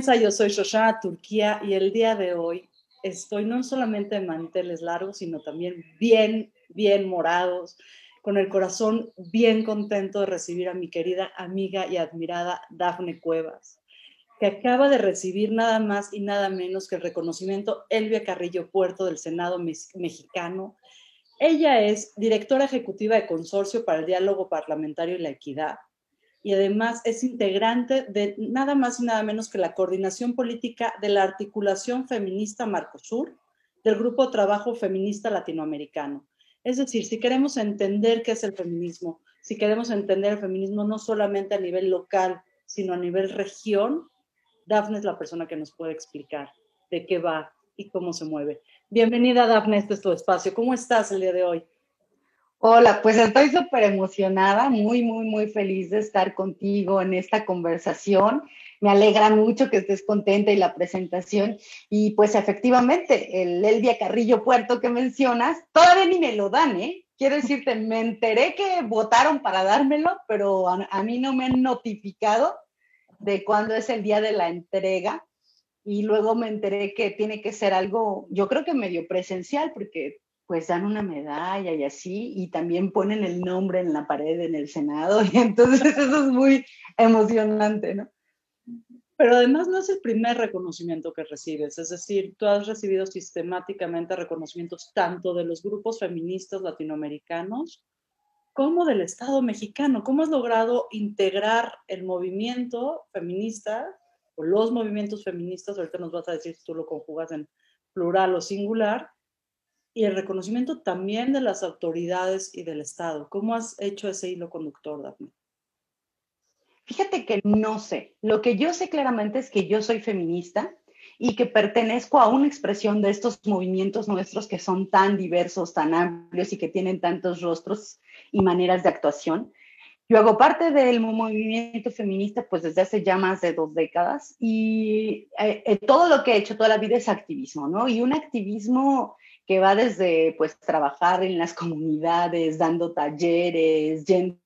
Yo soy Shoshana Turquía y el día de hoy estoy no solamente de manteles largos, sino también bien, bien morados, con el corazón bien contento de recibir a mi querida amiga y admirada Dafne Cuevas, que acaba de recibir nada más y nada menos que el reconocimiento Elvia Carrillo Puerto del Senado mexicano. Ella es directora ejecutiva de Consorcio para el Diálogo Parlamentario y la Equidad y además es integrante de nada más y nada menos que la coordinación política de la articulación feminista Marcosur del Grupo Trabajo Feminista Latinoamericano. Es decir, si queremos entender qué es el feminismo, si queremos entender el feminismo no solamente a nivel local, sino a nivel región, Dafne es la persona que nos puede explicar de qué va y cómo se mueve. Bienvenida, Dafne, este es tu espacio. ¿Cómo estás el día de hoy? Hola, pues estoy súper emocionada, muy, muy, muy feliz de estar contigo en esta conversación. Me alegra mucho que estés contenta y la presentación. Y pues efectivamente, el Elvia Carrillo Puerto que mencionas, todavía ni me lo dan, ¿eh? Quiero decirte, me enteré que votaron para dármelo, pero a, a mí no me han notificado de cuándo es el día de la entrega. Y luego me enteré que tiene que ser algo, yo creo que medio presencial, porque pues dan una medalla y así, y también ponen el nombre en la pared en el Senado, y entonces eso es muy emocionante, ¿no? Pero además no es el primer reconocimiento que recibes, es decir, tú has recibido sistemáticamente reconocimientos tanto de los grupos feministas latinoamericanos como del Estado mexicano. ¿Cómo has logrado integrar el movimiento feminista o los movimientos feministas? Ahorita nos vas a decir si tú lo conjugas en plural o singular, y el reconocimiento también de las autoridades y del Estado. ¿Cómo has hecho ese hilo conductor, Daphne? Fíjate que no sé. Lo que yo sé claramente es que yo soy feminista y que pertenezco a una expresión de estos movimientos nuestros que son tan diversos, tan amplios y que tienen tantos rostros y maneras de actuación. Yo hago parte del movimiento feminista pues desde hace ya más de dos décadas y eh, eh, todo lo que he hecho toda la vida es activismo, ¿no? Y un activismo que va desde pues trabajar en las comunidades, dando talleres, yendo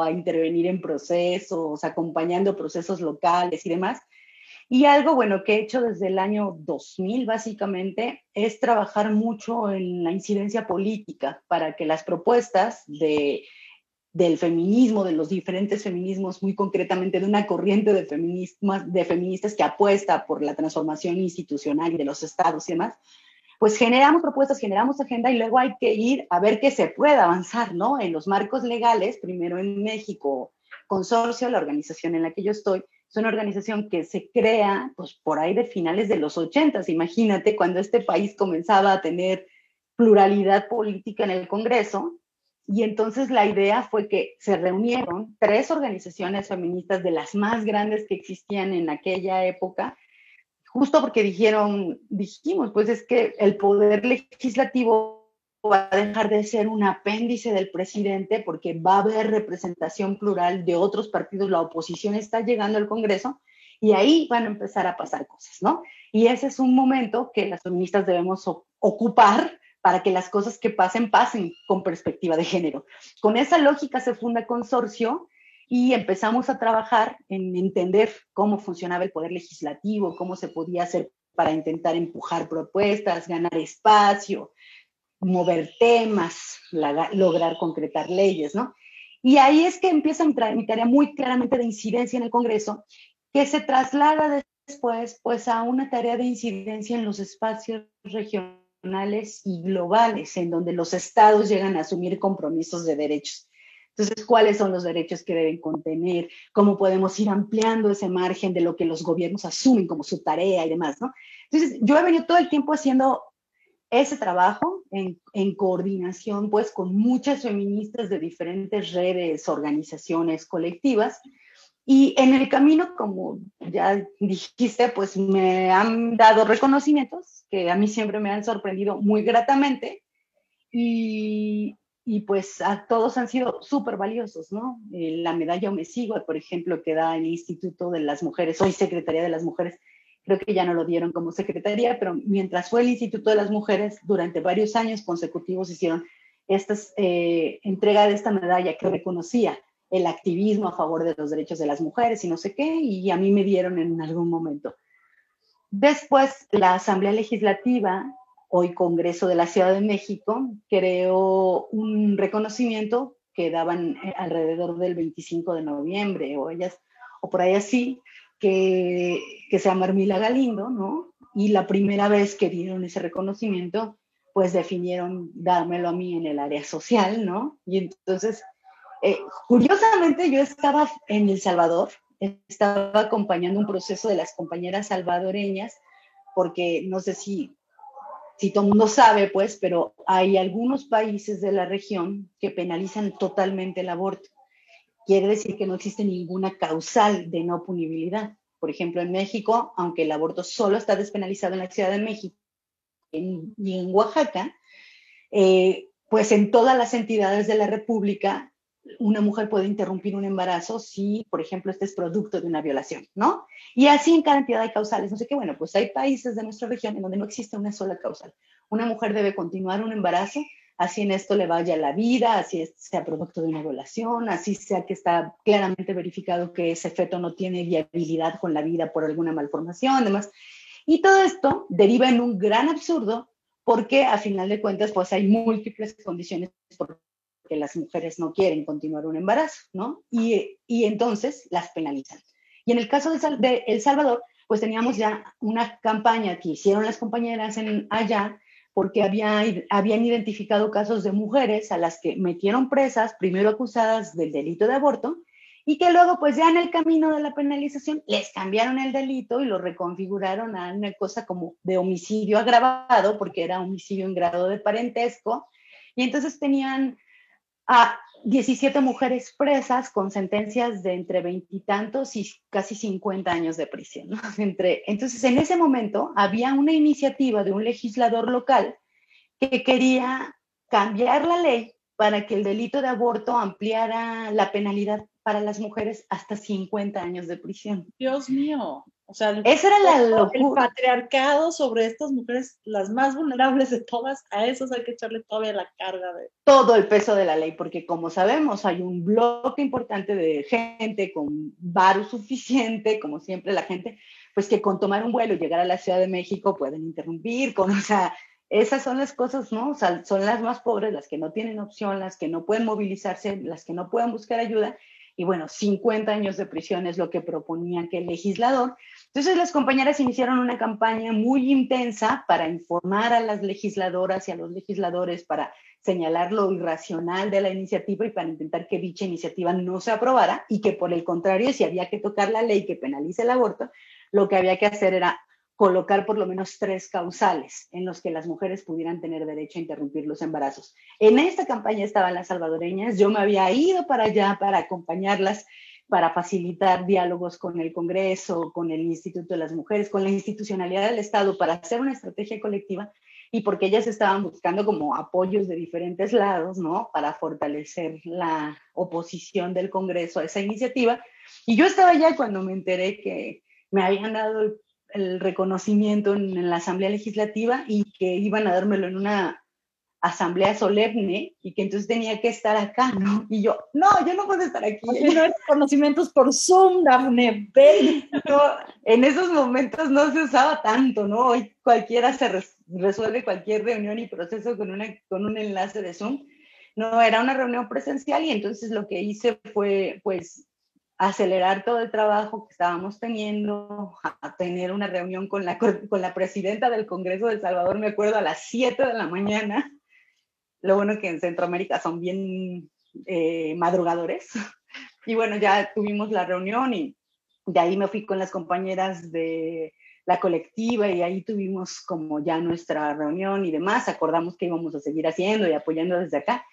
a intervenir en procesos, acompañando procesos locales y demás. Y algo bueno que he hecho desde el año 2000 básicamente es trabajar mucho en la incidencia política para que las propuestas de, del feminismo, de los diferentes feminismos, muy concretamente de una corriente de, de feministas que apuesta por la transformación institucional y de los estados y demás, pues generamos propuestas, generamos agenda y luego hay que ir a ver qué se puede avanzar, ¿no? En los marcos legales, primero en México, Consorcio, la organización en la que yo estoy, es una organización que se crea, pues por ahí de finales de los ochentas, imagínate cuando este país comenzaba a tener pluralidad política en el Congreso, y entonces la idea fue que se reunieron tres organizaciones feministas de las más grandes que existían en aquella época justo porque dijeron, dijimos, pues es que el poder legislativo va a dejar de ser un apéndice del presidente porque va a haber representación plural de otros partidos, la oposición está llegando al Congreso y ahí van a empezar a pasar cosas, ¿no? Y ese es un momento que las feministas debemos ocupar para que las cosas que pasen pasen con perspectiva de género. Con esa lógica se funda Consorcio y empezamos a trabajar en entender cómo funcionaba el poder legislativo, cómo se podía hacer para intentar empujar propuestas, ganar espacio, mover temas, lograr concretar leyes, ¿no? Y ahí es que empieza mi tarea muy claramente de incidencia en el Congreso, que se traslada después pues a una tarea de incidencia en los espacios regionales y globales, en donde los estados llegan a asumir compromisos de derechos. Entonces, ¿cuáles son los derechos que deben contener? ¿Cómo podemos ir ampliando ese margen de lo que los gobiernos asumen como su tarea y demás, ¿no? Entonces, yo he venido todo el tiempo haciendo ese trabajo en, en, coordinación, pues, con muchas feministas de diferentes redes, organizaciones, colectivas. Y en el camino, como ya dijiste, pues me han dado reconocimientos que a mí siempre me han sorprendido muy gratamente. Y, y pues a todos han sido súper valiosos, ¿no? Eh, la medalla Omesigo, por ejemplo, que da el Instituto de las Mujeres, hoy Secretaría de las Mujeres, creo que ya no lo dieron como secretaría, pero mientras fue el Instituto de las Mujeres, durante varios años consecutivos hicieron esta eh, entrega de esta medalla que reconocía el activismo a favor de los derechos de las mujeres y no sé qué, y a mí me dieron en algún momento. Después, la Asamblea Legislativa, hoy Congreso de la Ciudad de México, creó un reconocimiento que daban eh, alrededor del 25 de noviembre o ellas, o por ahí así, que, que se llama Armila Galindo, ¿no? Y la primera vez que dieron ese reconocimiento, pues definieron dármelo a mí en el área social, ¿no? Y entonces, eh, curiosamente yo estaba en El Salvador, estaba acompañando un proceso de las compañeras salvadoreñas, porque no sé si si todo el mundo sabe, pues, pero hay algunos países de la región que penalizan totalmente el aborto. Quiere decir que no existe ninguna causal de no punibilidad. Por ejemplo, en México, aunque el aborto solo está despenalizado en la Ciudad de México y en Oaxaca, eh, pues en todas las entidades de la República una mujer puede interrumpir un embarazo si, por ejemplo, este es producto de una violación, ¿no? Y así en cada entidad de causales. No sé qué, bueno, pues hay países de nuestra región en donde no existe una sola causal. Una mujer debe continuar un embarazo, así en esto le vaya la vida, así sea producto de una violación, así sea que está claramente verificado que ese feto no tiene viabilidad con la vida por alguna malformación, además. Y todo esto deriva en un gran absurdo porque a final de cuentas pues hay múltiples condiciones por que las mujeres no quieren continuar un embarazo, ¿no? Y, y entonces las penalizan. Y en el caso de, El Salvador, pues teníamos ya una campaña que hicieron las compañeras en, allá porque había, habían identificado casos de mujeres a las que metieron presas, primero acusadas del delito de aborto, y que luego, pues ya en el camino de la penalización, les cambiaron el delito y lo reconfiguraron a una cosa como de homicidio agravado, porque era homicidio en grado de parentesco, y entonces tenían a 17 mujeres presas con sentencias de entre veintitantos y, casi 50 años de prisión. Entre, entonces, en ese momento había una iniciativa de un legislador local que quería cambiar la ley para que el delito de aborto ampliara la penalidad para las mujeres hasta 50 años de prisión. Dios mío. O sea, esa era la locura. El patriarcado sobre estas mujeres, las más vulnerables de todas, a esos hay que echarle todavía la carga de... Todo el peso de la ley, porque como sabemos, hay un bloque importante de gente con varo suficiente, como siempre la gente, pues que con tomar un vuelo y llegar a la Ciudad de México pueden interrumpir, con, o sea, esas son las cosas, ¿no? O sea, son las más pobres, las que no tienen opción, las que no pueden movilizarse, las que no pueden buscar ayuda, y bueno, 50 años de prisión es lo que proponía que el legislador. Entonces las compañeras iniciaron una campaña muy intensa para informar a las legisladoras y a los legisladores para señalar lo irracional de la iniciativa y para intentar que dicha iniciativa no se aprobara y que por el contrario, si había que tocar la ley que penalice el aborto, lo que había que hacer era colocar por lo menos tres causales en los que las mujeres pudieran tener derecho a interrumpir los embarazos. En esta campaña estaban las salvadoreñas, yo me había ido para allá para acompañarlas, para facilitar diálogos con el Congreso, con el Instituto de las Mujeres, con la institucionalidad del Estado, para hacer una estrategia colectiva y porque ellas estaban buscando como apoyos de diferentes lados, ¿no? Para fortalecer la oposición del Congreso a esa iniciativa. Y yo estaba allá cuando me enteré que me habían dado el el reconocimiento en, la Asamblea Legislativa y que iban a dármelo en una asamblea solemne y que entonces tenía que estar acá, ¿no? Y yo, no, yo no puedo estar aquí. No reconocimientos por Zoom, Dafne, en esos momentos no se usaba tanto, ¿no? Hoy cualquiera se resuelve cualquier reunión y proceso con, una, con un enlace de Zoom. No, era una reunión presencial y entonces lo que hice fue, pues, acelerar todo el trabajo que estábamos teniendo, a tener una reunión con la, con la presidenta del Congreso de El Salvador, me acuerdo, a las 7 de la mañana. Lo bueno que en Centroamérica son bien eh, madrugadores. Y bueno, ya tuvimos la reunión y de ahí me fui con las compañeras de la colectiva y ahí tuvimos como ya nuestra reunión y demás. Acordamos que íbamos a seguir haciendo y apoyando desde acá.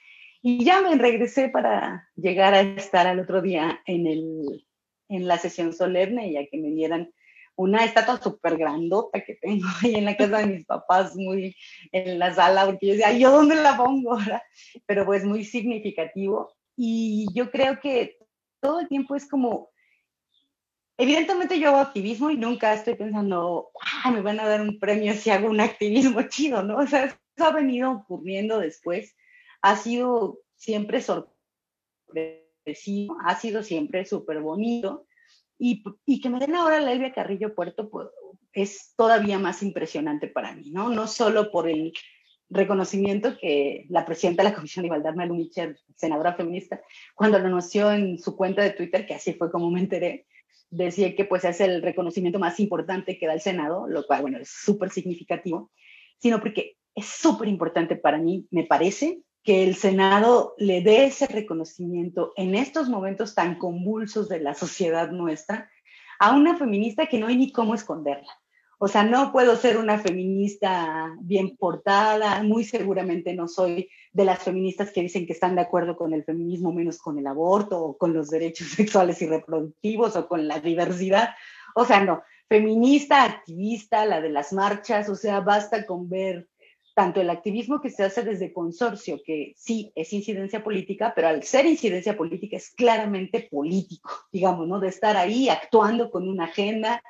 Y ya me regresé para llegar a estar al otro día en, el, en la sesión solemne, ya que me dieran una estatua súper grandota que tengo ahí en la casa de mis papás, muy en la sala, porque yo decía, ¿yo dónde la pongo? Pero pues muy significativo. Y yo creo que todo el tiempo es como, evidentemente yo hago activismo y nunca estoy pensando, ah, me van a dar un premio si hago un activismo chido, ¿no? O sea, eso ha venido ocurriendo después ha sido siempre agradecido, ha sido siempre súper bonito. Y, y, que me den ahora la Elvia Carrillo Puerto pues, es todavía más impresionante para mí, ¿no? No solo por el reconocimiento que la presidenta de la Comisión de Igualdad, Malu Mitchell, senadora feminista, cuando lo anunció en su cuenta de Twitter, que así fue como me enteré, decía que pues es el reconocimiento más importante que da el Senado, lo cual, bueno, es súper significativo, sino porque es súper importante para mí, me parece, que el Senado le dé ese reconocimiento en estos momentos tan convulsos de la sociedad nuestra a una feminista que no hay ni cómo esconderla. O sea, no puedo ser una feminista bien portada, muy seguramente no soy de las feministas que dicen que están de acuerdo con el feminismo menos con el aborto o con los derechos sexuales y reproductivos o con la diversidad. O sea, no, feminista, activista, la de las marchas, o sea, basta con ver tanto el activismo que se hace desde consorcio, que sí es incidencia política, pero al ser incidencia política es claramente político, digamos, ¿no? De estar ahí actuando con una agenda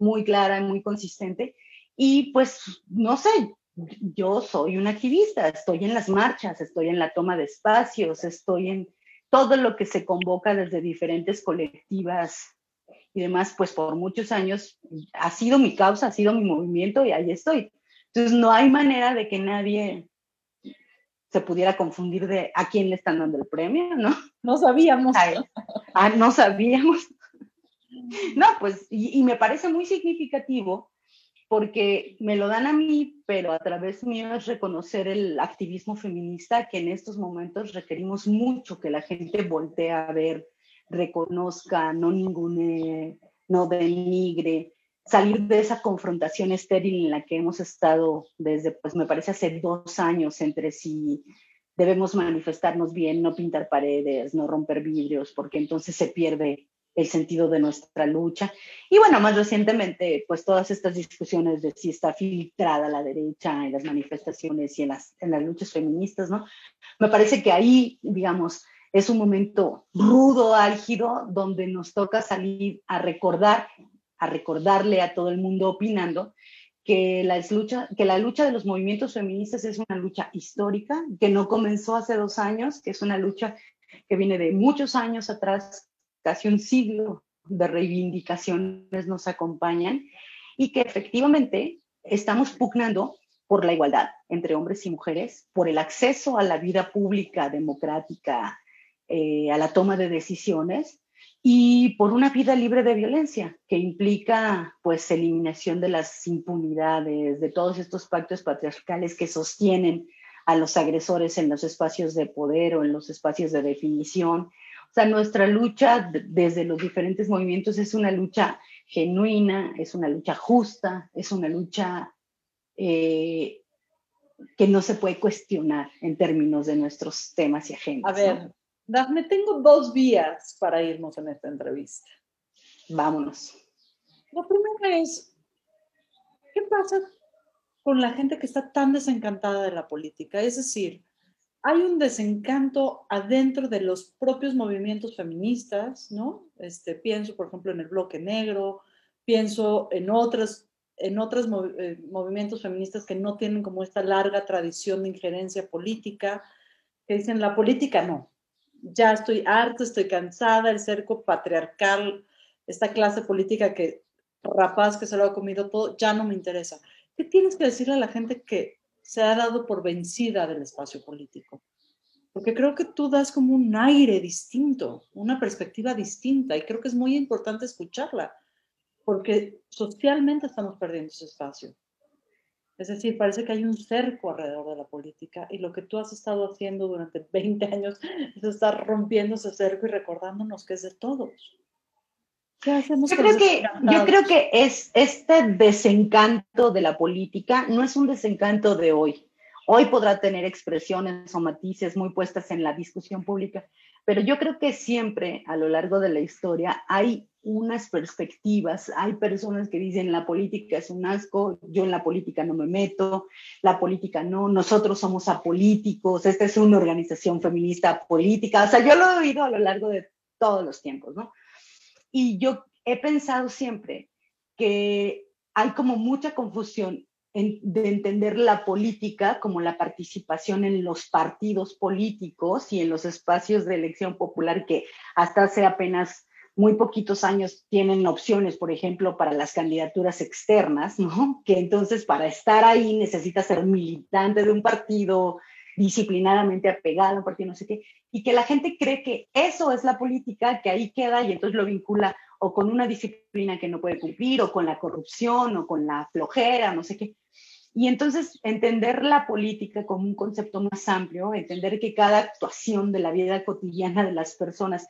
muy clara, muy consistente. Y pues, no sé, yo soy una activista, estoy en las marchas, estoy en la toma de espacios, estoy en todo lo que se convoca desde diferentes colectivas y demás, pues por muchos años ha sido mi causa, ha sido mi movimiento y ahí estoy. Entonces, no hay manera de que nadie se pudiera confundir de a quién le están dando el premio, ¿no? No sabíamos. Ah, no sabíamos. No, pues, y, me parece muy significativo porque me lo dan a mí, pero a través mío es reconocer el activismo feminista que en estos momentos requerimos mucho que la gente voltee a ver, reconozca, no ningune, no denigre, salir de esa confrontación estéril en la que hemos estado desde, pues me parece, hace dos años entre si debemos manifestarnos bien, no pintar paredes, no romper vidrios, porque entonces se pierde el sentido de nuestra lucha. Y bueno, más recientemente, pues todas estas discusiones de si está filtrada la derecha en las manifestaciones y en las, en las luchas feministas, ¿no? Me parece que ahí, digamos, es un momento rudo, álgido, donde nos toca salir a recordar a recordarle a todo el mundo opinando que la, lucha, que la lucha de los movimientos feministas es una lucha histórica, que no comenzó hace dos años, que es una lucha que viene de muchos años atrás, casi un siglo de reivindicaciones nos acompañan y que efectivamente estamos pugnando por la igualdad entre hombres y mujeres, por el acceso a la vida pública, democrática, eh, a la toma de decisiones y por una vida libre de violencia, que implica pues eliminación de las impunidades, de todos estos pactos patriarcales que sostienen a los agresores en los espacios de poder o en los espacios de definición. O sea, nuestra lucha desde los diferentes movimientos es una lucha genuina, es una lucha justa, es una lucha eh, que no se puede cuestionar en términos de nuestros temas y agendas. A ver, Dafne, tengo dos vías para irnos en esta entrevista. Vámonos. La primera es, ¿qué pasa con la gente que está tan desencantada de la política? Es decir, hay un desencanto adentro de los propios movimientos feministas, ¿no? Este, pienso, por ejemplo, en el bloque negro, pienso en otros en otros eh, movimientos feministas que no tienen como esta larga tradición de injerencia política, que dicen la política no, ya estoy harta, estoy cansada, el cerco patriarcal, esta clase política que rapaz que se lo ha comido todo, ya no me interesa. ¿Qué tienes que decirle a la gente que se ha dado por vencida del espacio político? Porque creo que tú das como un aire distinto, una perspectiva distinta y creo que es muy importante escucharla, porque socialmente estamos perdiendo ese espacio. Es decir, parece que hay un cerco alrededor de la política y lo que tú has estado haciendo durante 20 años es estar rompiendo ese cerco y recordándonos que es de todos. ¿Qué hacemos yo, creo que, yo creo que es este desencanto de la política, no es un desencanto de hoy. Hoy podrá tener expresiones o matices muy puestas en la discusión pública, pero yo creo que siempre a lo largo de la historia hay unas perspectivas. Hay personas que dicen la política es un asco, yo en la política no me meto, la política no, nosotros somos apolíticos, esta es una organización feminista política. O sea, yo lo he oído a lo largo de todos los tiempos, ¿no? Y yo he pensado siempre que hay como mucha confusión de entender la política como la participación en los partidos políticos y en los espacios de elección popular que hasta hace apenas muy poquitos años tienen opciones, por ejemplo, para las candidaturas externas, ¿no? Que entonces para estar ahí necesita ser militante de un partido, disciplinadamente apegado a un partido, no sé qué, y que la gente cree que eso es la política, que ahí queda y entonces lo vincula o con una disciplina que no puede cumplir, o con la corrupción, o con la flojera, no sé qué. Y entonces entender la política como un concepto más amplio, entender que cada actuación de la vida cotidiana de las personas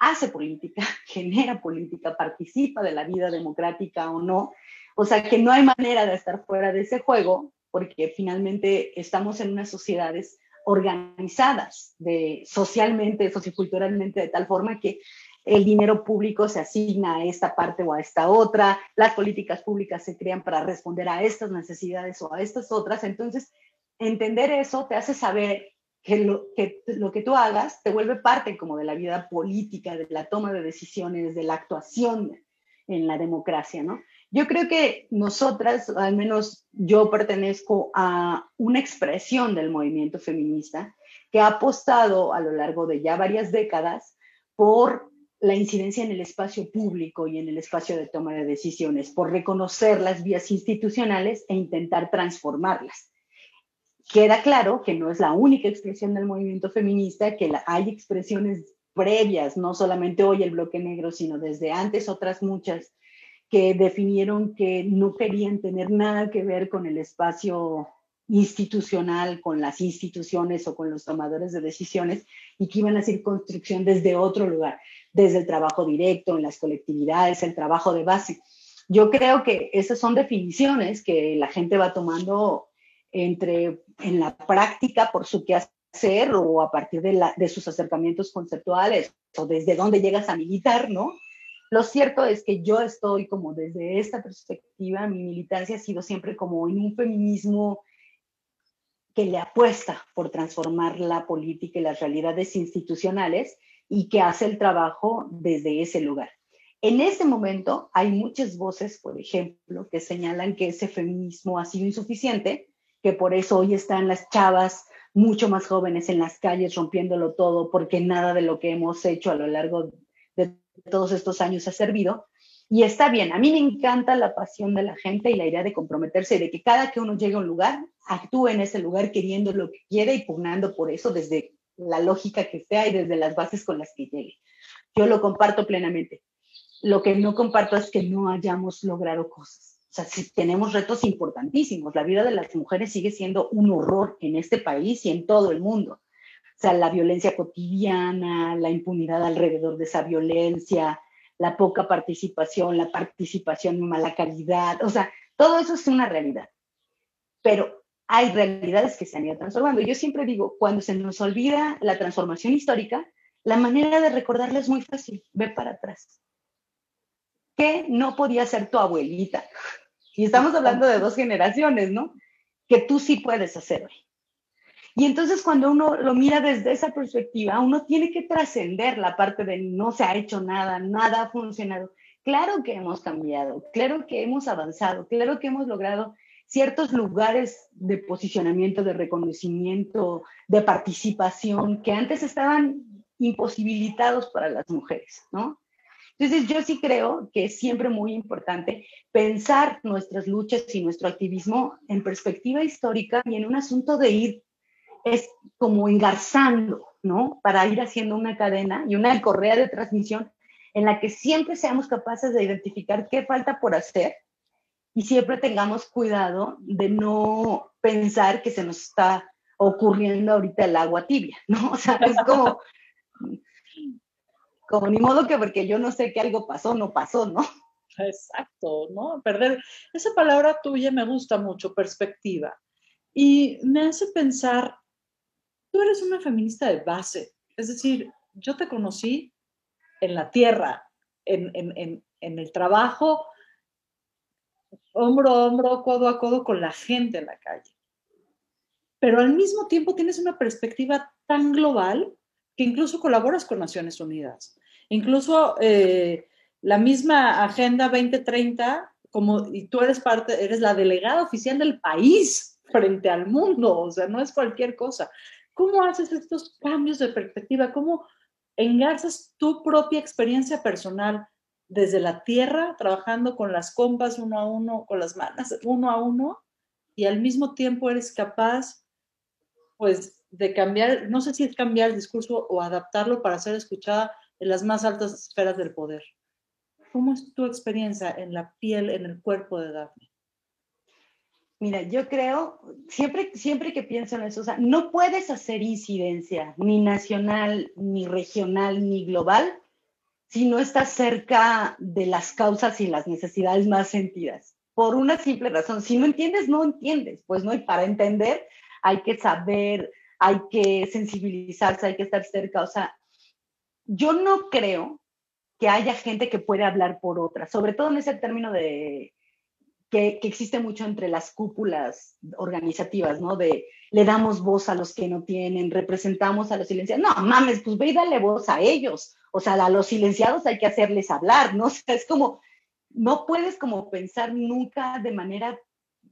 hace política, genera política, participa de la vida democrática o no. O sea, que no hay manera de estar fuera de ese juego, porque finalmente estamos en unas sociedades organizadas de, socialmente, socioculturalmente, de tal forma que el dinero público se asigna a esta parte o a esta otra, las políticas públicas se crean para responder a estas necesidades o a estas otras. Entonces, entender eso te hace saber que lo que, lo que tú hagas te vuelve parte como de la vida política, de la toma de decisiones, de la actuación en la democracia, ¿no? Yo creo que nosotras, al menos yo pertenezco a una expresión del movimiento feminista que ha apostado a lo largo de ya varias décadas por la incidencia en el espacio público y en el espacio de toma de decisiones, por reconocer las vías institucionales e intentar transformarlas. Queda claro que no es la única expresión del movimiento feminista, que hay expresiones previas, no solamente hoy el bloque negro, sino desde antes otras muchas, que definieron que no querían tener nada que ver con el espacio institucional, con las instituciones o con los tomadores de decisiones y que iban a hacer construcción desde otro lugar desde el trabajo directo, en las colectividades, el trabajo de base. Yo creo que esas son definiciones que la gente va tomando entre en la práctica por su quehacer o a partir de, de sus acercamientos conceptuales o desde dónde llegas a militar, ¿no? Lo cierto es que yo estoy como desde esta perspectiva, mi militancia ha sido siempre como en un feminismo que le apuesta por transformar la política y las realidades institucionales y que hace el trabajo desde ese lugar. En este momento hay muchas voces, por ejemplo, que señalan que ese feminismo ha sido insuficiente, que por eso hoy están las chavas mucho más jóvenes en las calles rompiéndolo todo, porque nada de lo que hemos hecho a lo largo de todos estos años ha servido. Y está bien, a mí me encanta la pasión de la gente y la idea de comprometerse, de que cada que uno llegue a un lugar, actúe en ese lugar queriendo lo que quiere y pugnando por eso desde la lógica que sea y desde las bases con las que llegue. Yo lo comparto plenamente. Lo que no comparto es que no hayamos logrado cosas. O sea, si tenemos retos importantísimos. La vida de las mujeres sigue siendo un horror en este país y en todo el mundo. O sea, la violencia cotidiana, la impunidad alrededor de esa violencia, la poca participación, la participación en mala calidad. O sea, todo eso es una realidad. Pero hay realidades que se han ido transformando. Yo siempre digo, cuando se nos olvida la transformación histórica, la manera de recordarla es muy fácil, ve para atrás. ¿Qué no podía ser tu abuelita? Y estamos hablando de dos generaciones, ¿no? Que tú sí puedes hacer hoy. Y entonces cuando uno lo mira desde esa perspectiva, uno tiene que trascender la parte de no se ha hecho nada, nada ha funcionado. Claro que hemos cambiado, claro que hemos avanzado, claro que hemos logrado ciertos lugares de posicionamiento, de reconocimiento, de participación que antes estaban imposibilitados para las mujeres, ¿no? Entonces yo sí creo que es siempre muy importante pensar nuestras luchas y nuestro activismo en perspectiva histórica y en un asunto de ir, es como engarzando, ¿no? Para ir haciendo una cadena y una correa de transmisión en la que siempre seamos capaces de identificar qué falta por hacer y siempre tengamos cuidado de no pensar que se nos está ocurriendo ahorita el agua tibia, ¿no? O sea, es como, como ni modo que porque yo no sé que algo pasó, no pasó, ¿no? Exacto, ¿no? Perder, esa palabra tuya me gusta mucho, perspectiva. Y me hace pensar, tú eres una feminista de base, es decir, yo te conocí en la tierra, en, en, en el trabajo, hombro a hombro, codo a codo con la gente en la calle. Pero al mismo tiempo tienes una perspectiva tan global que incluso colaboras con Naciones Unidas. Incluso eh, la misma Agenda 2030 como, y tú eres parte, eres la delegada oficial del país frente al mundo, o sea, no es cualquier cosa. ¿Cómo haces estos cambios de perspectiva? ¿Cómo engarzas tu propia experiencia personal desde la tierra, trabajando con las compas uno a uno, con las manos uno a uno, y al mismo tiempo eres capaz, pues, de cambiar, no sé si es cambiar el discurso o adaptarlo para ser escuchada en las más altas esferas del poder. ¿Cómo es tu experiencia en la piel, en el cuerpo de Daphne? Mira, yo creo, siempre, siempre que pienso en eso, no puedes hacer incidencia ni nacional, ni regional, ni global si no estás cerca de las causas y las necesidades más sentidas. Por una simple razón, si no entiendes, no entiendes. Pues no, y para entender hay que saber, hay que sensibilizarse, hay que estar cerca. Yo no creo que haya gente que pueda hablar por otra, sobre todo en ese término de que, existe mucho entre las cúpulas organizativas, ¿no? De le damos voz a los que no tienen, representamos a los silenciados. No, mames, pues ve y dale voz a ellos. O sea, a los silenciados hay que hacerles hablar, ¿no? O sea, es como, no puedes como pensar nunca de manera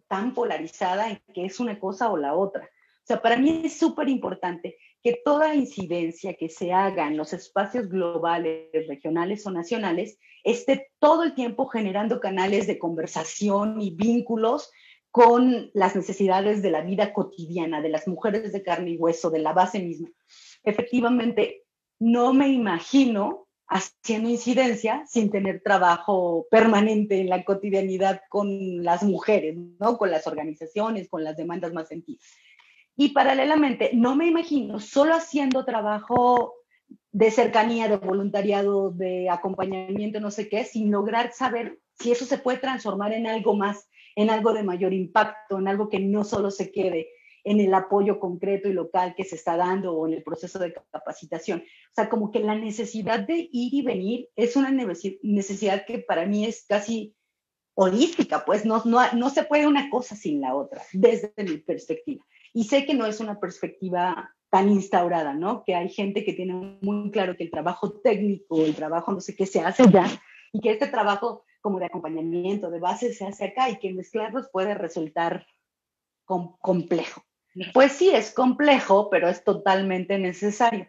tan polarizada en que es una cosa o la otra. O sea, para mí es súper importante que toda incidencia que se haga en los espacios globales, regionales o nacionales esté todo el tiempo generando canales de conversación y vínculos con las necesidades de la vida cotidiana, de las mujeres de carne y hueso, de la base misma. Efectivamente, no me imagino haciendo incidencia sin tener trabajo permanente en la cotidianidad con las mujeres, ¿no? Con las organizaciones, con las demandas más sentidas. Y paralelamente, no me imagino solo haciendo trabajo de cercanía, de voluntariado, de acompañamiento, no sé qué, sin lograr saber si eso se puede transformar en algo más, en algo de mayor impacto, en algo que no solo se quede en el apoyo concreto y local que se está dando o en el proceso de capacitación. O sea, como que la necesidad de ir y venir es una necesidad que para mí es casi holística, pues no, no, no se puede una cosa sin la otra, desde mi perspectiva. Y sé que no es una perspectiva tan instaurada, ¿no? Que hay gente que tiene muy claro que el trabajo técnico, el trabajo no sé qué se hace ya, y que este trabajo como de acompañamiento, de base, se hace acá y que mezclarlos puede resultar complejo. Pues sí, es complejo, pero es totalmente necesario.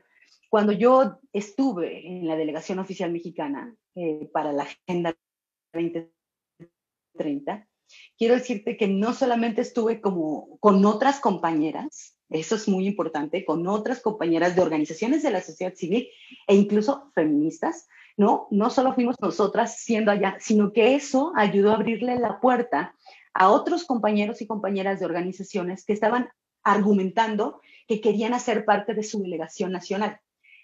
Cuando yo estuve en la delegación oficial mexicana eh, para la Agenda 2030, quiero decirte que no solamente estuve como con otras compañeras, eso es muy importante, con otras compañeras de organizaciones de la sociedad civil e incluso feministas, ¿no? No solo fuimos nosotras siendo allá, sino que eso ayudó a abrirle la puerta a otros compañeros y compañeras de organizaciones que estaban argumentando que querían hacer parte de su delegación nacional.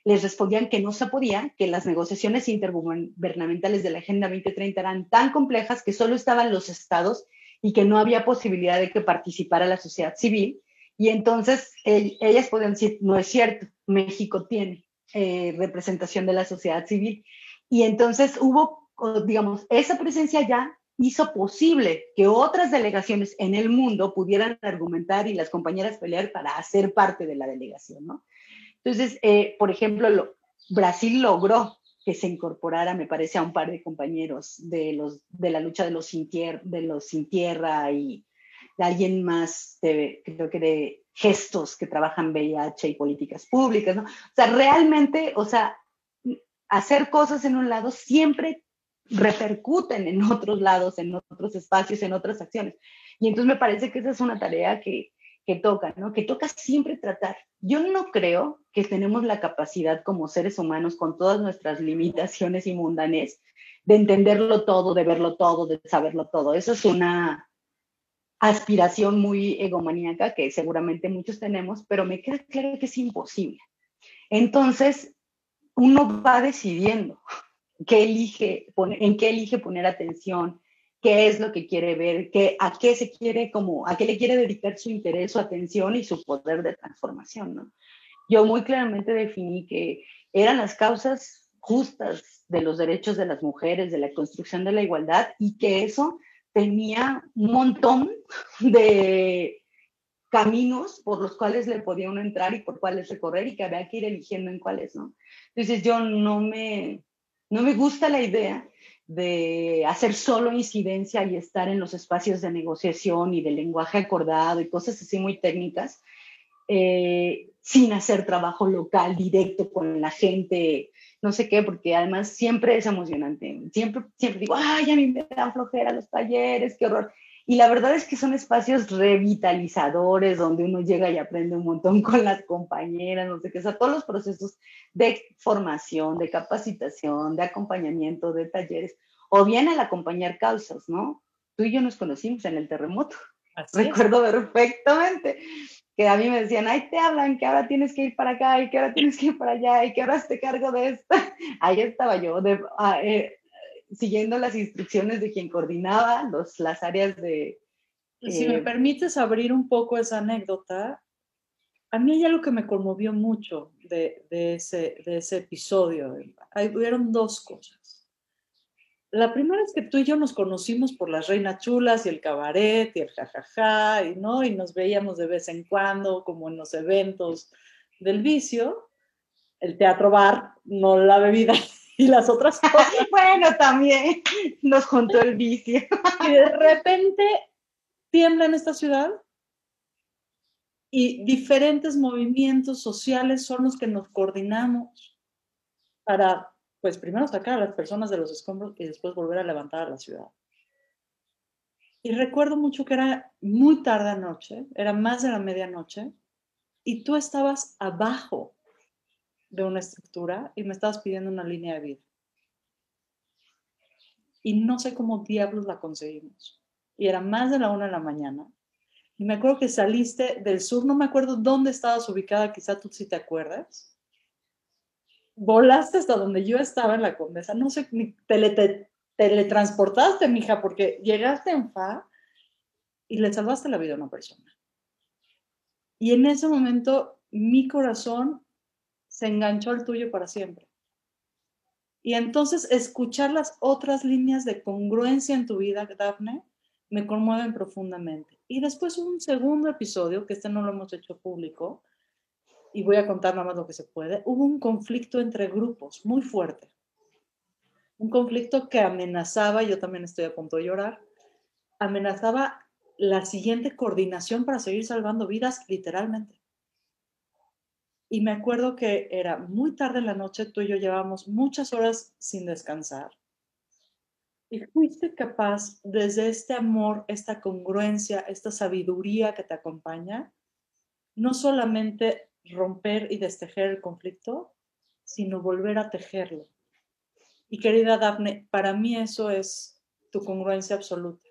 Les respondían que no se podía, que las negociaciones intergubernamentales de la Agenda 2030 eran tan complejas que solo estaban los estados y que no había posibilidad de que participara la sociedad civil. Y entonces ellas podían decir, no es cierto, México tiene eh, representación de la sociedad civil. Y entonces hubo, digamos, esa presencia ya hizo posible que otras delegaciones en el mundo pudieran argumentar y las compañeras pelear para hacer parte de la delegación, ¿no? Entonces, eh, por ejemplo, Brasil logró que se incorporara, me parece, a un par de compañeros de, los, de la lucha de los, sin tierra, de los sin tierra y de alguien más, de, creo que de gestos que trabajan VIH y políticas públicas, ¿no? O sea, realmente, o sea, hacer cosas en un lado siempre repercuten en otros lados, en otros espacios, en otras acciones. Y entonces me parece que esa es una tarea que, que toca, ¿no? Que toca siempre tratar. Yo no creo que tenemos la capacidad como seres humanos, con todas nuestras limitaciones y mundanes, de entenderlo todo, de verlo todo, de saberlo todo. Eso es una aspiración muy egomaníaca que seguramente muchos tenemos, pero me queda claro que es imposible. Entonces, uno va decidiendo qué elige, en qué elige poner atención, qué es lo que quiere ver, qué, a qué se quiere como, a qué le quiere dedicar su interés, su atención y su poder de transformación, ¿no? Yo muy claramente definí que eran las causas justas de los derechos de las mujeres, de la construcción de la igualdad y que eso tenía un montón de caminos por los cuales le podía uno entrar y por cuáles recorrer y que había que ir eligiendo en cuáles, ¿no? Entonces yo no me, no me gusta la idea de hacer solo incidencia y estar en los espacios de negociación y de lenguaje acordado y cosas así muy técnicas, eh, sin hacer trabajo local directo con la gente, no sé qué, porque además siempre es emocionante. Siempre, siempre digo, ay, a mí me dan flojera los talleres, qué horror. Y la verdad es que son espacios revitalizadores donde uno llega y aprende un montón con las compañeras, no sé qué, o sea, todos los procesos de formación, de capacitación, de acompañamiento, de talleres, o bien al acompañar causas, ¿no? Tú y yo nos conocimos en el terremoto. Recuerdo perfectamente que a mí me decían, ahí te hablan, que ahora tienes que ir para acá y que ahora tienes que ir para allá y que ahora te cargo de esto. Ahí estaba yo, de, ah, eh, siguiendo las instrucciones de quien coordinaba los, las áreas de... si me eh, permites abrir un poco esa anécdota, a mí hay algo que me conmovió mucho de, de ese, de ese episodio. Hay, hubieron dos cosas. La primera es que tú y yo nos conocimos por las Reinas Chulas y el cabaret y el jajaja, y, ¿no? y nos veíamos de vez en cuando, como en los eventos del vicio, el teatro bar, no la bebida y las otras cosas. bueno, también nos juntó el vicio. y de repente tiembla en esta ciudad y diferentes movimientos sociales son los que nos coordinamos para, pues primero sacar a las personas de los escombros y después volver a levantar a la ciudad. Y recuerdo mucho que era muy tarde anoche, era más de la medianoche, y tú estabas abajo de una estructura y me estabas pidiendo una línea de vida. Y no sé cómo diablos la conseguimos. Y era más de la una de la mañana. Y me acuerdo que saliste del sur, no me acuerdo dónde estabas ubicada, quizá tú sí te acuerdas. Volaste hasta donde yo estaba en la condesa, no sé, ni tele, teletransportaste, mija, porque llegaste en FA y le salvaste la vida a una persona. Y en ese momento mi corazón se enganchó al tuyo para siempre. Y entonces escuchar las otras líneas de congruencia en tu vida, Daphne, me conmueven profundamente. Y después un segundo episodio, que este no lo hemos hecho público, y voy a contar nada más lo que se puede, hubo un conflicto entre grupos muy fuerte. Un conflicto que amenazaba, yo también estoy a punto de llorar, amenazaba la siguiente coordinación para seguir salvando vidas literalmente. Y me acuerdo que era muy tarde en la noche, tú y yo llevábamos muchas horas sin descansar. Y fuiste capaz, desde este amor, esta congruencia, esta sabiduría que te acompaña, no solamente romper y destejer el conflicto, sino volver a tejerlo. Y querida Dafne, para mí eso es tu congruencia absoluta.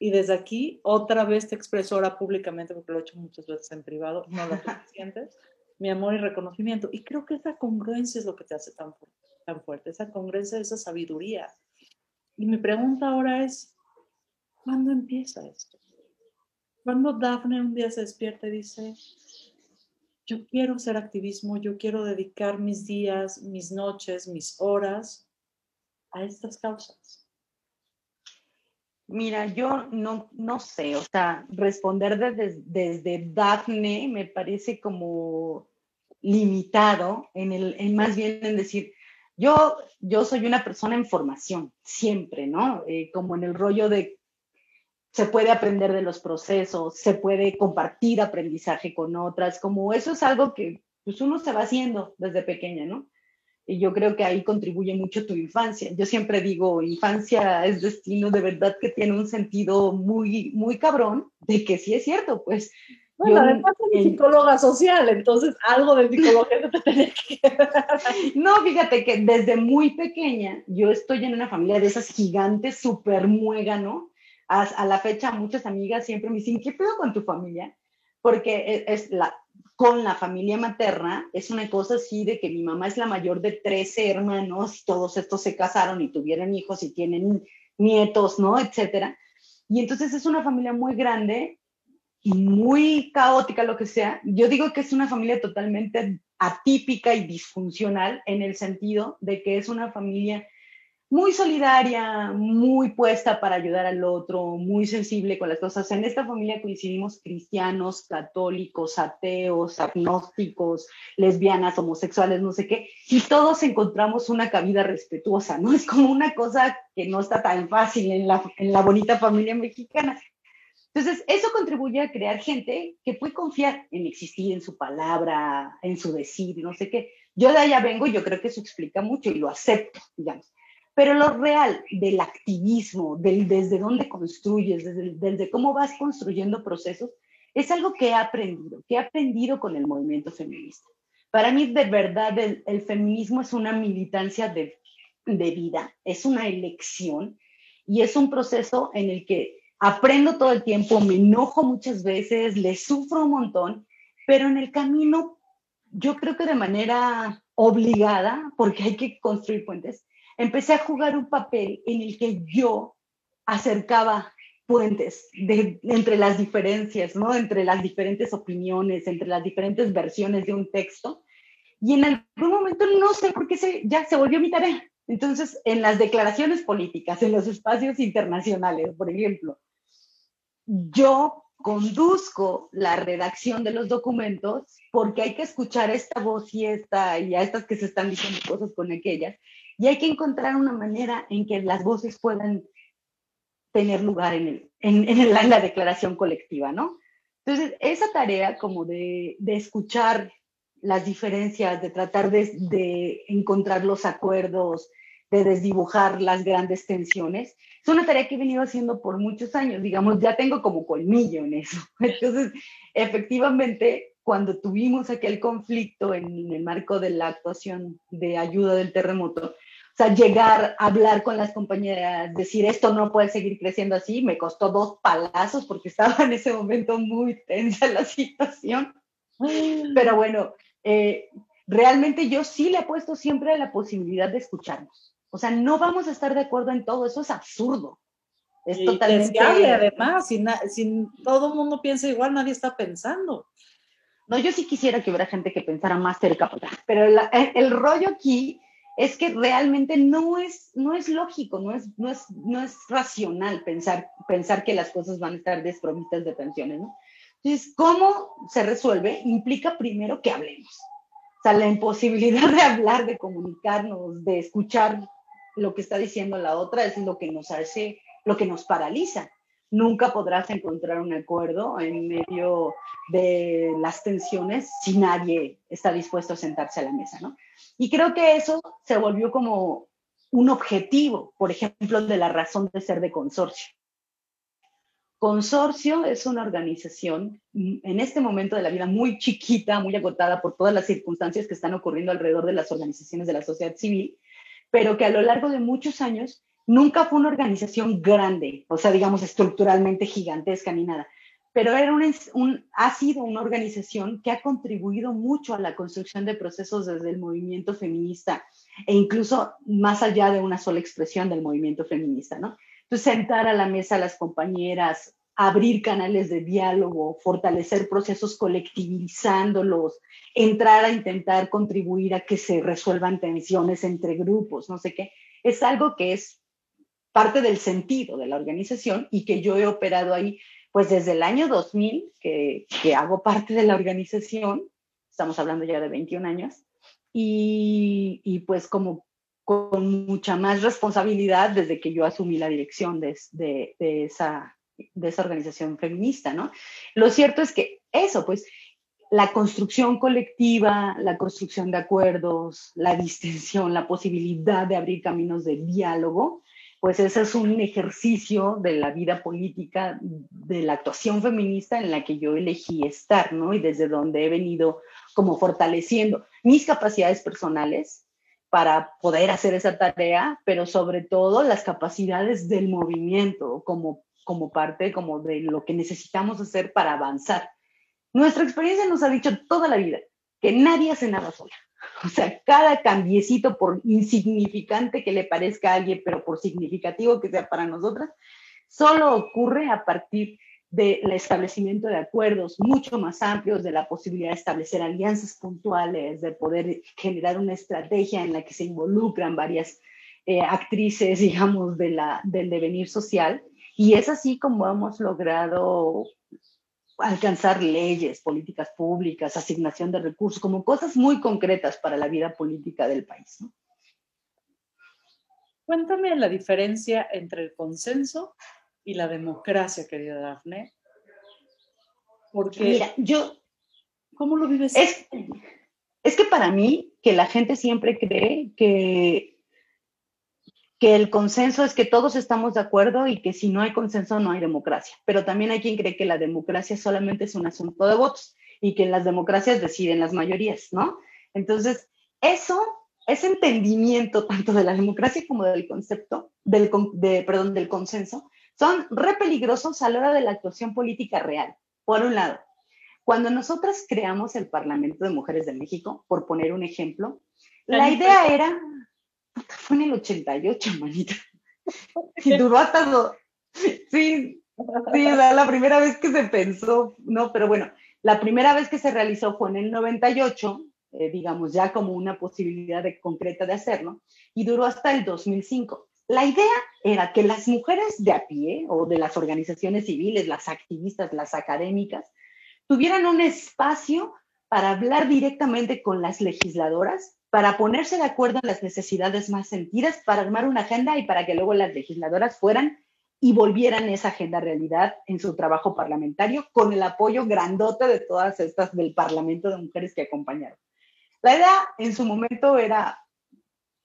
Y desde aquí, otra vez te expreso ahora públicamente, porque lo he hecho muchas veces en privado, no lo sientes, mi amor y reconocimiento. Y creo que esa congruencia es lo que te hace tan, tan fuerte, esa congruencia, esa sabiduría. Y mi pregunta ahora es, ¿cuándo empieza esto? Cuando Dafne un día se despierta y dice, yo quiero hacer activismo, yo quiero dedicar mis días, mis noches, mis horas a estas causas. Mira, yo no, no sé, o sea, responder desde, desde Daphne me parece como limitado en el, en más bien en decir, yo, yo soy una persona en formación, siempre, ¿no? Eh, como en el rollo de se puede aprender de los procesos, se puede compartir aprendizaje con otras, como eso es algo que pues uno se va haciendo desde pequeña, ¿no? Y yo creo que ahí contribuye mucho tu infancia. Yo siempre digo, infancia es destino, de verdad que tiene un sentido muy, muy cabrón, de que sí es cierto, pues. Bueno, además soy psicóloga social, entonces algo de psicología te tenía que No, fíjate que desde muy pequeña yo estoy en una familia de esas gigantes, súper muégano. A, a la fecha muchas amigas siempre me dicen, ¿qué pedo con tu familia? Porque e, es la, con la familia materna es una cosa así de que mi mamá es la mayor de 13 hermanos, todos estos se casaron y tuvieron hijos y tienen nietos, ¿no? Etcétera. Y entonces es una familia muy grande y muy caótica, lo que sea. Yo digo que es una familia totalmente atípica y disfuncional en el sentido de que es una familia muy solidaria, muy puesta para ayudar al otro, muy sensible con las cosas. En esta familia coincidimos cristianos, católicos, ateos, agnósticos, lesbianas, homosexuales, no sé qué, y todos encontramos una cabida respetuosa, ¿no? Es como una cosa que no está tan fácil en la, la bonita familia mexicana. Entonces, eso contribuye a crear gente que puede confiar en existir, en su palabra, en su decir, no sé qué. Yo de allá vengo y yo creo que eso explica mucho y lo acepto, digamos. Pero lo real del activismo, del desde dónde construyes, desde, cómo vas construyendo procesos, es algo que he aprendido, que he aprendido con el movimiento feminista. Para mí, de verdad, el, el feminismo es una militancia de, de vida, es una elección y es un proceso en el que aprendo todo el tiempo, me enojo muchas veces, le sufro un montón, pero en el camino, yo creo que de manera obligada, porque hay que construir puentes, empecé a jugar un papel en el que yo acercaba puentes entre las diferencias, ¿no? Entre las diferentes opiniones, entre las diferentes versiones de un texto. Y en algún momento no sé por qué se, ya se volvió mi tarea. Entonces, en las declaraciones políticas, en los espacios internacionales, por ejemplo, yo conduzco la redacción de los documentos porque hay que escuchar esta voz y esta y a estas que se están diciendo cosas con aquellas y hay que encontrar una manera en que las voces puedan tener lugar en, la, declaración colectiva, ¿no? Entonces, esa tarea como de, escuchar las diferencias, de tratar de, de, encontrar los acuerdos, de desdibujar las grandes tensiones, es una tarea que he venido haciendo por muchos años, digamos, ya tengo como colmillo en eso. Entonces, efectivamente, cuando tuvimos aquel conflicto en el marco de la actuación de ayuda del terremoto, o sea, llegar a hablar con las compañeras, decir esto no puede seguir creciendo así, me costó dos palazos porque estaba en ese momento muy tensa la situación. Pero bueno, eh, realmente yo sí le he puesto siempre la posibilidad de escucharnos. O sea, no vamos a estar de acuerdo en todo, eso es absurdo. Es totalmente. además, si, si todo el mundo piensa igual, nadie está pensando. No, yo sí quisiera que hubiera gente que pensara más cerca, pero el rollo aquí es que realmente no es, no es lógico, no es, no, es, no es racional pensar, pensar que las cosas van a estar desprovistas de tensiones, ¿no? Entonces, ¿cómo se resuelve? Implica primero que hablemos. O sea, la imposibilidad de hablar, de comunicarnos, de escuchar lo que está diciendo la otra es lo que nos hace, lo que nos paraliza. Nunca podrás encontrar un acuerdo en medio de las tensiones si nadie está dispuesto a sentarse a la mesa, ¿no? Y creo que eso se volvió como un objetivo, por ejemplo, de la razón de ser de consorcio. Consorcio es una organización mm, en este momento de la vida muy chiquita, muy agotada por todas las circunstancias que están ocurriendo alrededor de las organizaciones de la sociedad civil, pero que a lo largo de muchos años nunca fue una organización grande, o sea, digamos, estructuralmente gigantesca ni nada, pero ha sido una organización que ha contribuido mucho a la construcción de procesos desde el movimiento feminista e incluso más allá de una sola expresión del movimiento feminista, ¿no? Entonces, sentar a la mesa a las compañeras, abrir canales de diálogo, fortalecer procesos colectivizándolos, entrar a intentar contribuir a que se resuelvan tensiones entre grupos, no sé qué, es algo que es parte del sentido de la organización y que yo he operado ahí pues desde el año 2000 que, hago parte de la organización, estamos hablando ya de 21 años, y, pues como con mucha más responsabilidad desde que yo asumí la dirección de esa organización feminista, ¿no? Lo cierto es que eso, pues la construcción colectiva, la construcción de acuerdos, la distensión, la posibilidad de abrir caminos de diálogo, pues ese es un ejercicio de la vida política, de la actuación feminista en la que yo elegí estar, ¿no? Y desde donde he venido como fortaleciendo mis capacidades personales para poder hacer esa tarea, pero sobre todo las capacidades del movimiento como, como parte como de lo que necesitamos hacer para avanzar. Nuestra experiencia nos ha dicho toda la vida que nadie hace nada sola. O sea, cada cambiecito, por insignificante que le parezca a alguien, pero por significativo que sea para nosotras, solo ocurre a partir del establecimiento de acuerdos mucho más amplios, de la posibilidad de establecer alianzas puntuales, de poder generar una estrategia en la que se involucran varias eh, actrices, digamos, de del devenir social. Y es así como hemos logrado alcanzar leyes, políticas públicas, asignación de recursos, como cosas muy concretas para la vida política del país. Cuéntame la diferencia entre el consenso y la democracia, querida Dafne. Porque Mira, yo, ¿cómo lo vives? Es, es que para mí, que la gente siempre cree que que el consenso es que todos estamos de acuerdo y que si no hay consenso no hay democracia. Pero también hay quien cree que la democracia solamente es un asunto de votos y que en las democracias deciden las mayorías, ¿no? Entonces, eso, ese entendimiento tanto de la democracia como del concepto, del, de, perdón, del consenso, son re peligrosos a la hora de la actuación política real. Por un lado, cuando nosotras creamos el Parlamento de Mujeres de México, por poner un ejemplo, la idea era, fue en el 88, manita. Y duró hasta... Do... Sí, sí, la primera vez que se pensó, no, pero bueno, la primera vez que se realizó fue en el 98, eh, digamos, ya como una posibilidad de, concreta de hacerlo, y duró hasta el 2005. La idea era que las mujeres de a pie o de las organizaciones civiles, las activistas, las académicas, tuvieran un espacio para hablar directamente con las legisladoras para ponerse de acuerdo en las necesidades más sentidas, para armar una agenda y para que luego las legisladoras fueran y volvieran esa agenda realidad en su trabajo parlamentario con el apoyo grandote de todas estas del Parlamento de Mujeres que acompañaron. La idea en su momento era,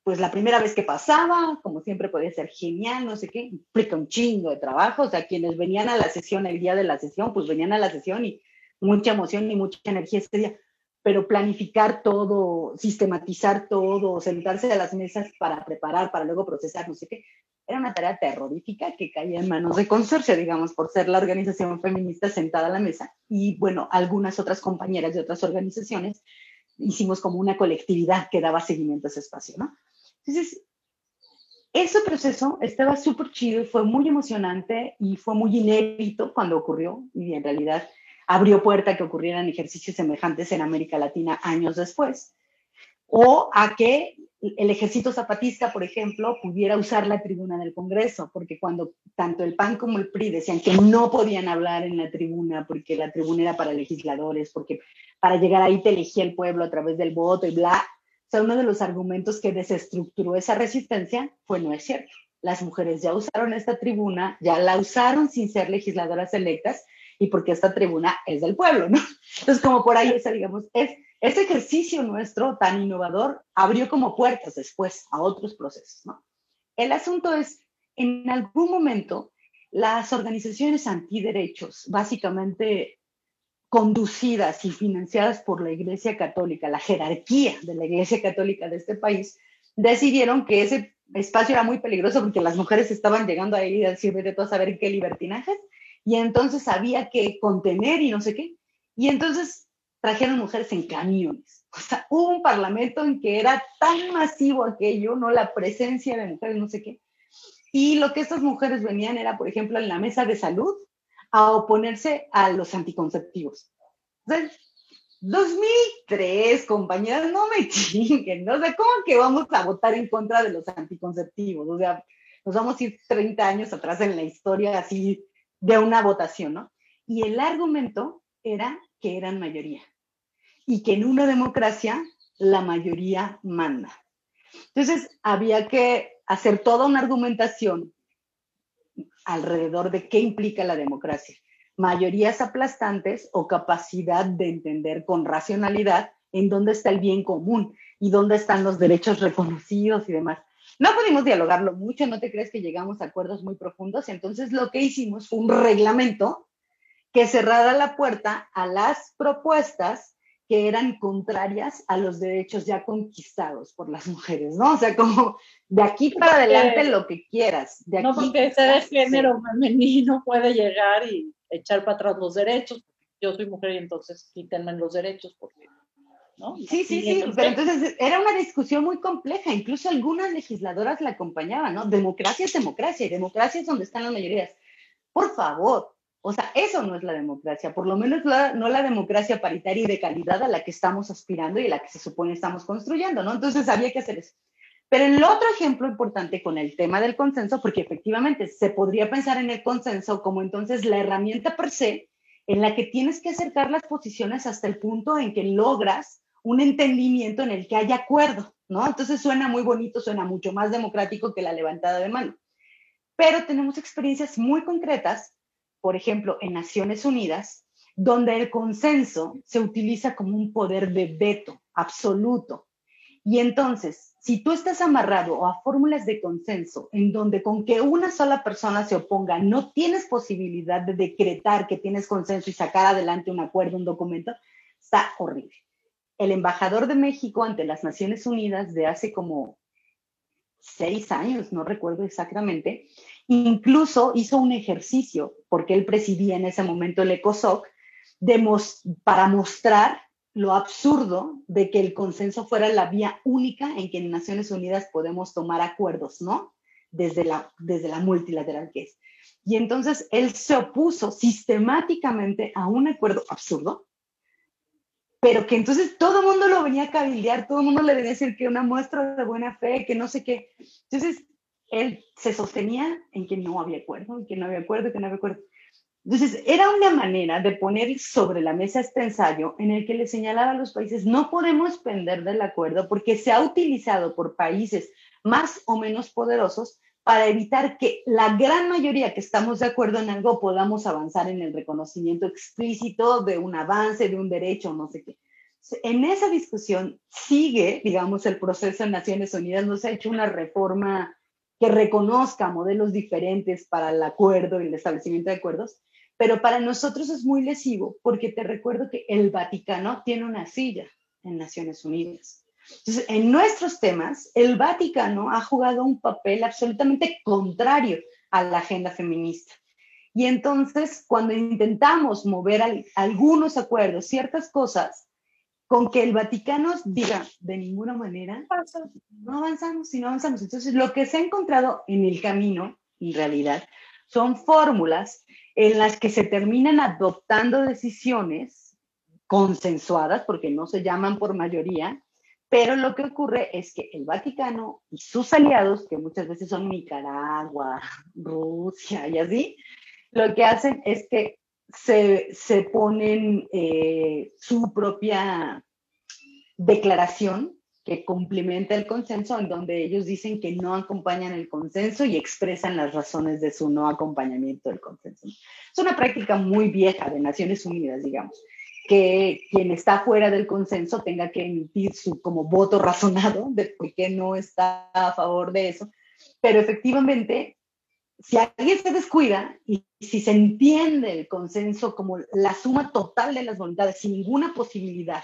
pues la primera vez que pasaba, como siempre podía ser genial, no sé qué, implica un chingo de trabajo, o sea, quienes venían a la sesión el día de la sesión, pues venían a la sesión y mucha emoción y mucha energía ese día pero planificar todo, sistematizar todo, sentarse a las mesas para preparar, para luego procesar, no sé qué, era una tarea terrorífica que caía en manos de consorcio, digamos, por ser la organización feminista sentada a la mesa. Y bueno, algunas otras compañeras de otras organizaciones hicimos como una colectividad que daba seguimiento a ese espacio, ¿no? Entonces, ese proceso estaba súper chido, fue muy emocionante y fue muy inédito cuando ocurrió y en realidad abrió puerta a que ocurrieran ejercicios semejantes en América Latina años después, o a que el ejército zapatista, por ejemplo, pudiera usar la tribuna del Congreso, porque cuando tanto el PAN como el PRI decían que no podían hablar en la tribuna, porque la tribuna era para legisladores, porque para llegar ahí te elegía el pueblo a través del voto y bla, o sea, uno de los argumentos que desestructuró esa resistencia fue no es cierto. Las mujeres ya usaron esta tribuna, ya la usaron sin ser legisladoras electas, y porque esta tribuna es del pueblo, ¿no? Entonces, como por ahí, esa, digamos, es, ese ejercicio nuestro tan innovador abrió como puertas después a otros procesos, ¿no? El asunto es, en algún momento, las organizaciones antiderechos, básicamente conducidas y financiadas por la Iglesia Católica, la jerarquía de la Iglesia Católica de este país, decidieron que ese espacio era muy peligroso porque las mujeres estaban llegando ahí a decir, vete tú a saber qué libertinajes, y entonces había que contener y no sé qué. Y entonces trajeron mujeres en camiones. O sea, hubo un parlamento en que era tan masivo aquello, ¿no? La presencia de mujeres, no sé qué. Y lo que estas mujeres venían era, por ejemplo, en la mesa de salud a oponerse a los anticonceptivos. Entonces, 2003, compañeras, no me chinguen, ¿no? O sea, ¿cómo que vamos a votar en contra de los anticonceptivos? O sea, nos vamos a ir 30 años atrás en la historia así de una votación, ¿no? Y el argumento era que eran mayoría y que en una democracia la mayoría manda. Entonces, había que hacer toda una argumentación alrededor de qué implica la democracia. Mayorías aplastantes o capacidad de entender con racionalidad en dónde está el bien común y dónde están los derechos reconocidos y demás. No pudimos dialogarlo mucho, no te crees que llegamos a acuerdos muy profundos, entonces lo que hicimos fue un reglamento que cerrara la puerta a las propuestas que eran contrarias a los derechos ya conquistados por las mujeres, ¿no? O sea, como de aquí para adelante lo que quieras. De no porque sea de género femenino puede llegar y echar para atrás los derechos. Yo soy mujer y entonces quítenme los derechos porque Sí, sí, sí, pero entonces era una discusión muy compleja, incluso algunas legisladoras la acompañaban, ¿no? Democracia es democracia y democracia es donde están las mayorías. Por favor, o sea, eso no es la democracia, por lo menos no la democracia paritaria y de calidad a la que estamos aspirando y a la que se supone estamos construyendo, ¿no? Entonces había que hacer eso. Pero el otro ejemplo importante con el tema del consenso, porque efectivamente se podría pensar en el consenso como entonces la herramienta per se en la que tienes que acercar las posiciones hasta el punto en que logras un entendimiento en el que haya acuerdo, ¿no? Entonces suena muy bonito, suena mucho más democrático que la levantada de mano. Pero tenemos experiencias muy concretas, por ejemplo, en Naciones Unidas, donde el consenso se utiliza como un poder de veto absoluto. Y entonces, si tú estás amarrado a fórmulas de consenso en donde con que una sola persona se oponga no tienes posibilidad de decretar que tienes consenso y sacar adelante un acuerdo, un documento, está horrible. El embajador de México ante las Naciones Unidas de hace como seis años, no recuerdo exactamente, incluso hizo un ejercicio, porque él presidía en ese momento el ECOSOC, para mostrar lo absurdo de que el consenso fuera la vía única en que en Naciones Unidas podemos tomar acuerdos, ¿no? Desde la, desde la multilateral que es. Y entonces él se opuso sistemáticamente a un acuerdo absurdo, pero que entonces todo el mundo lo venía a cabildear, todo el mundo le venía a decir que una muestra de buena fe, que no sé qué. Entonces él se sostenía en que no había acuerdo, que no había acuerdo, que no había acuerdo. Entonces, era una manera de poner sobre la mesa este ensayo en el que le señalaba a los países, no podemos pender del acuerdo porque se ha utilizado por países más o menos poderosos para evitar que la gran mayoría que estamos de acuerdo en algo podamos avanzar en el reconocimiento explícito de un avance, de un derecho, no sé qué. En esa discusión sigue, digamos, el proceso en Naciones Unidas, no se ha hecho una reforma que reconozca modelos diferentes para el acuerdo y el establecimiento de acuerdos, pero para nosotros es muy lesivo porque te recuerdo que el Vaticano tiene una silla en Naciones Unidas. Entonces, en nuestros temas, el Vaticano ha jugado un papel absolutamente contrario a la agenda feminista. Y entonces, cuando intentamos mover algunos acuerdos, ciertas cosas, con que el Vaticano diga de ninguna manera, no avanzamos, si no avanzamos. Entonces, lo que se ha encontrado en el camino, en realidad, son fórmulas en las que se terminan adoptando decisiones consensuadas, porque no se llaman por mayoría, pero lo que ocurre es que el Vaticano y sus aliados, que muchas veces son Nicaragua, Rusia y así, lo que hacen es que se, se ponen eh, su propia declaración que complementa el consenso, en donde ellos dicen que no acompañan el consenso y expresan las razones de su no acompañamiento del consenso. Es una práctica muy vieja de Naciones Unidas, digamos, que quien está fuera del consenso tenga que emitir su como voto razonado de por qué no está a favor de eso, pero efectivamente si alguien se descuida y si se entiende el consenso como la suma total de las voluntades, sin ninguna posibilidad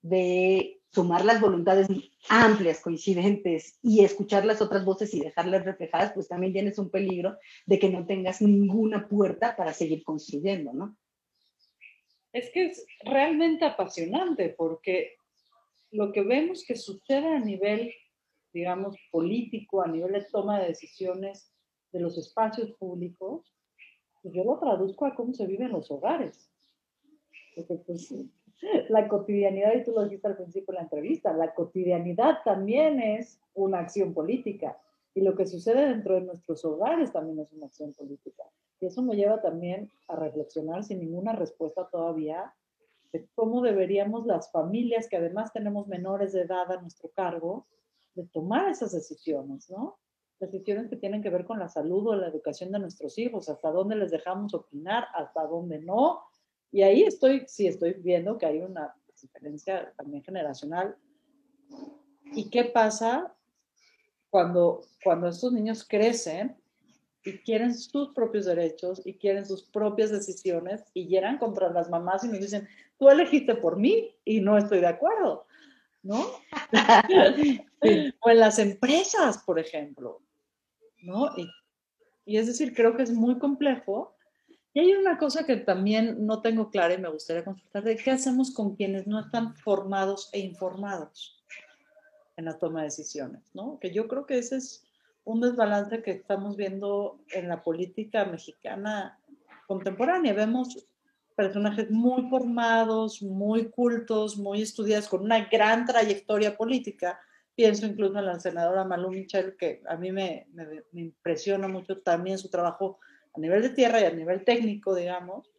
de sumar las voluntades amplias, coincidentes y escuchar las otras voces y dejarlas reflejadas, pues también tienes un peligro de que no tengas ninguna puerta para seguir construyendo, ¿no? Es que es realmente apasionante porque lo que vemos que sucede a nivel, digamos, político, a nivel de toma de decisiones, de los espacios públicos, pues yo lo traduzco a cómo se vive en los hogares. Porque pues la cotidianidad, y tú lo dijiste al principio de la entrevista, la cotidianidad también es una acción política. Y lo que sucede dentro de nuestros hogares también es una acción política. Y eso me lleva también a reflexionar sin ninguna respuesta todavía de cómo deberíamos las familias, que además tenemos menores de edad a nuestro cargo, de tomar esas decisiones, ¿no? decisiones que tienen que ver con la salud o la educación de nuestros hijos, hasta dónde les dejamos opinar, hasta dónde no. Y ahí estoy, sí, estoy viendo que hay una diferencia también generacional. ¿Y qué pasa cuando, cuando estos niños crecen y quieren sus propios derechos y quieren sus propias decisiones y llegan contra las mamás y nos dicen, tú elegiste por mí y no estoy de acuerdo, ¿no? O en las empresas, por ejemplo. ¿no? Y, es decir, creo que es muy complejo. Y hay una cosa que también no tengo clara y me gustaría consultar, de qué hacemos con quienes no están formados e informados en la toma de decisiones, ¿no? Que yo creo que ese es un desbalance que estamos viendo en la política mexicana contemporánea. Vemos personajes muy formados, muy cultos, muy estudiados, con una gran trayectoria política, Pienso incluso en la senadora Malú Michel, que a mí me, me, me impresiona mucho también su trabajo a nivel de tierra y a nivel técnico, digamos.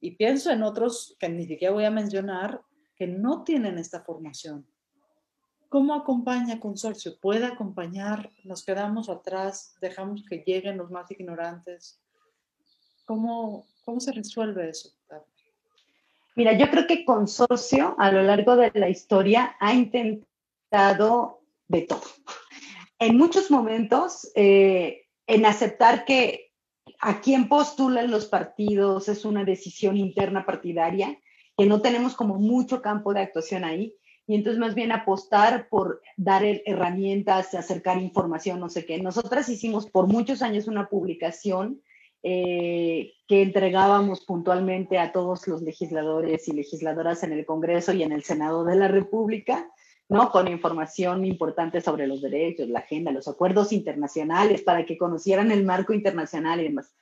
Y pienso en otros que ni siquiera voy a mencionar, que no tienen esta formación. ¿Cómo acompaña Consorcio? ¿Puede acompañar? ¿Nos quedamos atrás? ¿Dejamos que lleguen los más ignorantes? ¿Cómo, cómo se resuelve eso? Mira, yo creo que Consorcio a lo largo de la historia ha intentado de todo. En muchos momentos, eh, en aceptar que a quién postulan los partidos es una decisión interna partidaria, que no tenemos como mucho campo de actuación ahí, y entonces más bien apostar por dar herramientas, acercar información, no sé qué. Nosotras hicimos por muchos años una publicación eh, que entregábamos puntualmente a todos los legisladores y legisladoras en el Congreso y en el Senado de la República, ¿no? Con información importante sobre los derechos, la agenda, los acuerdos internacionales, para que conocieran el marco internacional y demás.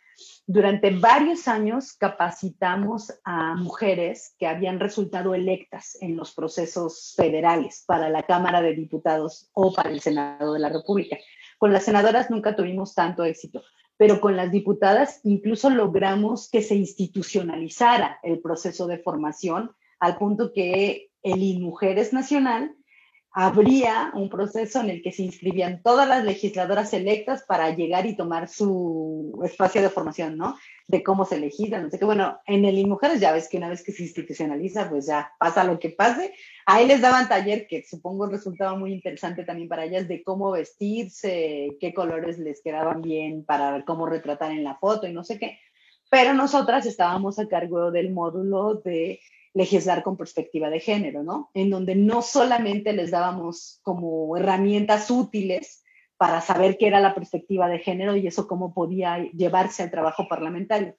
Durante varios años capacitamos a mujeres que habían resultado electas en los procesos federales para la Cámara de Diputados o para el Senado de la República. Con las senadoras nunca tuvimos tanto éxito, pero con las diputadas incluso logramos que se institucionalizara el proceso de formación al punto que el INMujeres Nacional habría un proceso en el que se inscribían todas las legisladoras electas para llegar y tomar su espacio de formación, ¿no? De cómo se legisla, no sé qué. Bueno, en el INMujeres ya ves que una vez que se institucionaliza, pues ya pasa lo que pase. Ahí les daban taller que supongo resultaba muy interesante también para ellas de cómo vestirse, qué colores les quedaban bien para cómo retratar en la foto y no sé qué. Pero nosotras estábamos a cargo del módulo de legislar con perspectiva de género, ¿no? En donde no solamente les dábamos como herramientas útiles para saber qué era la perspectiva de género y eso cómo podía llevarse al trabajo parlamentario.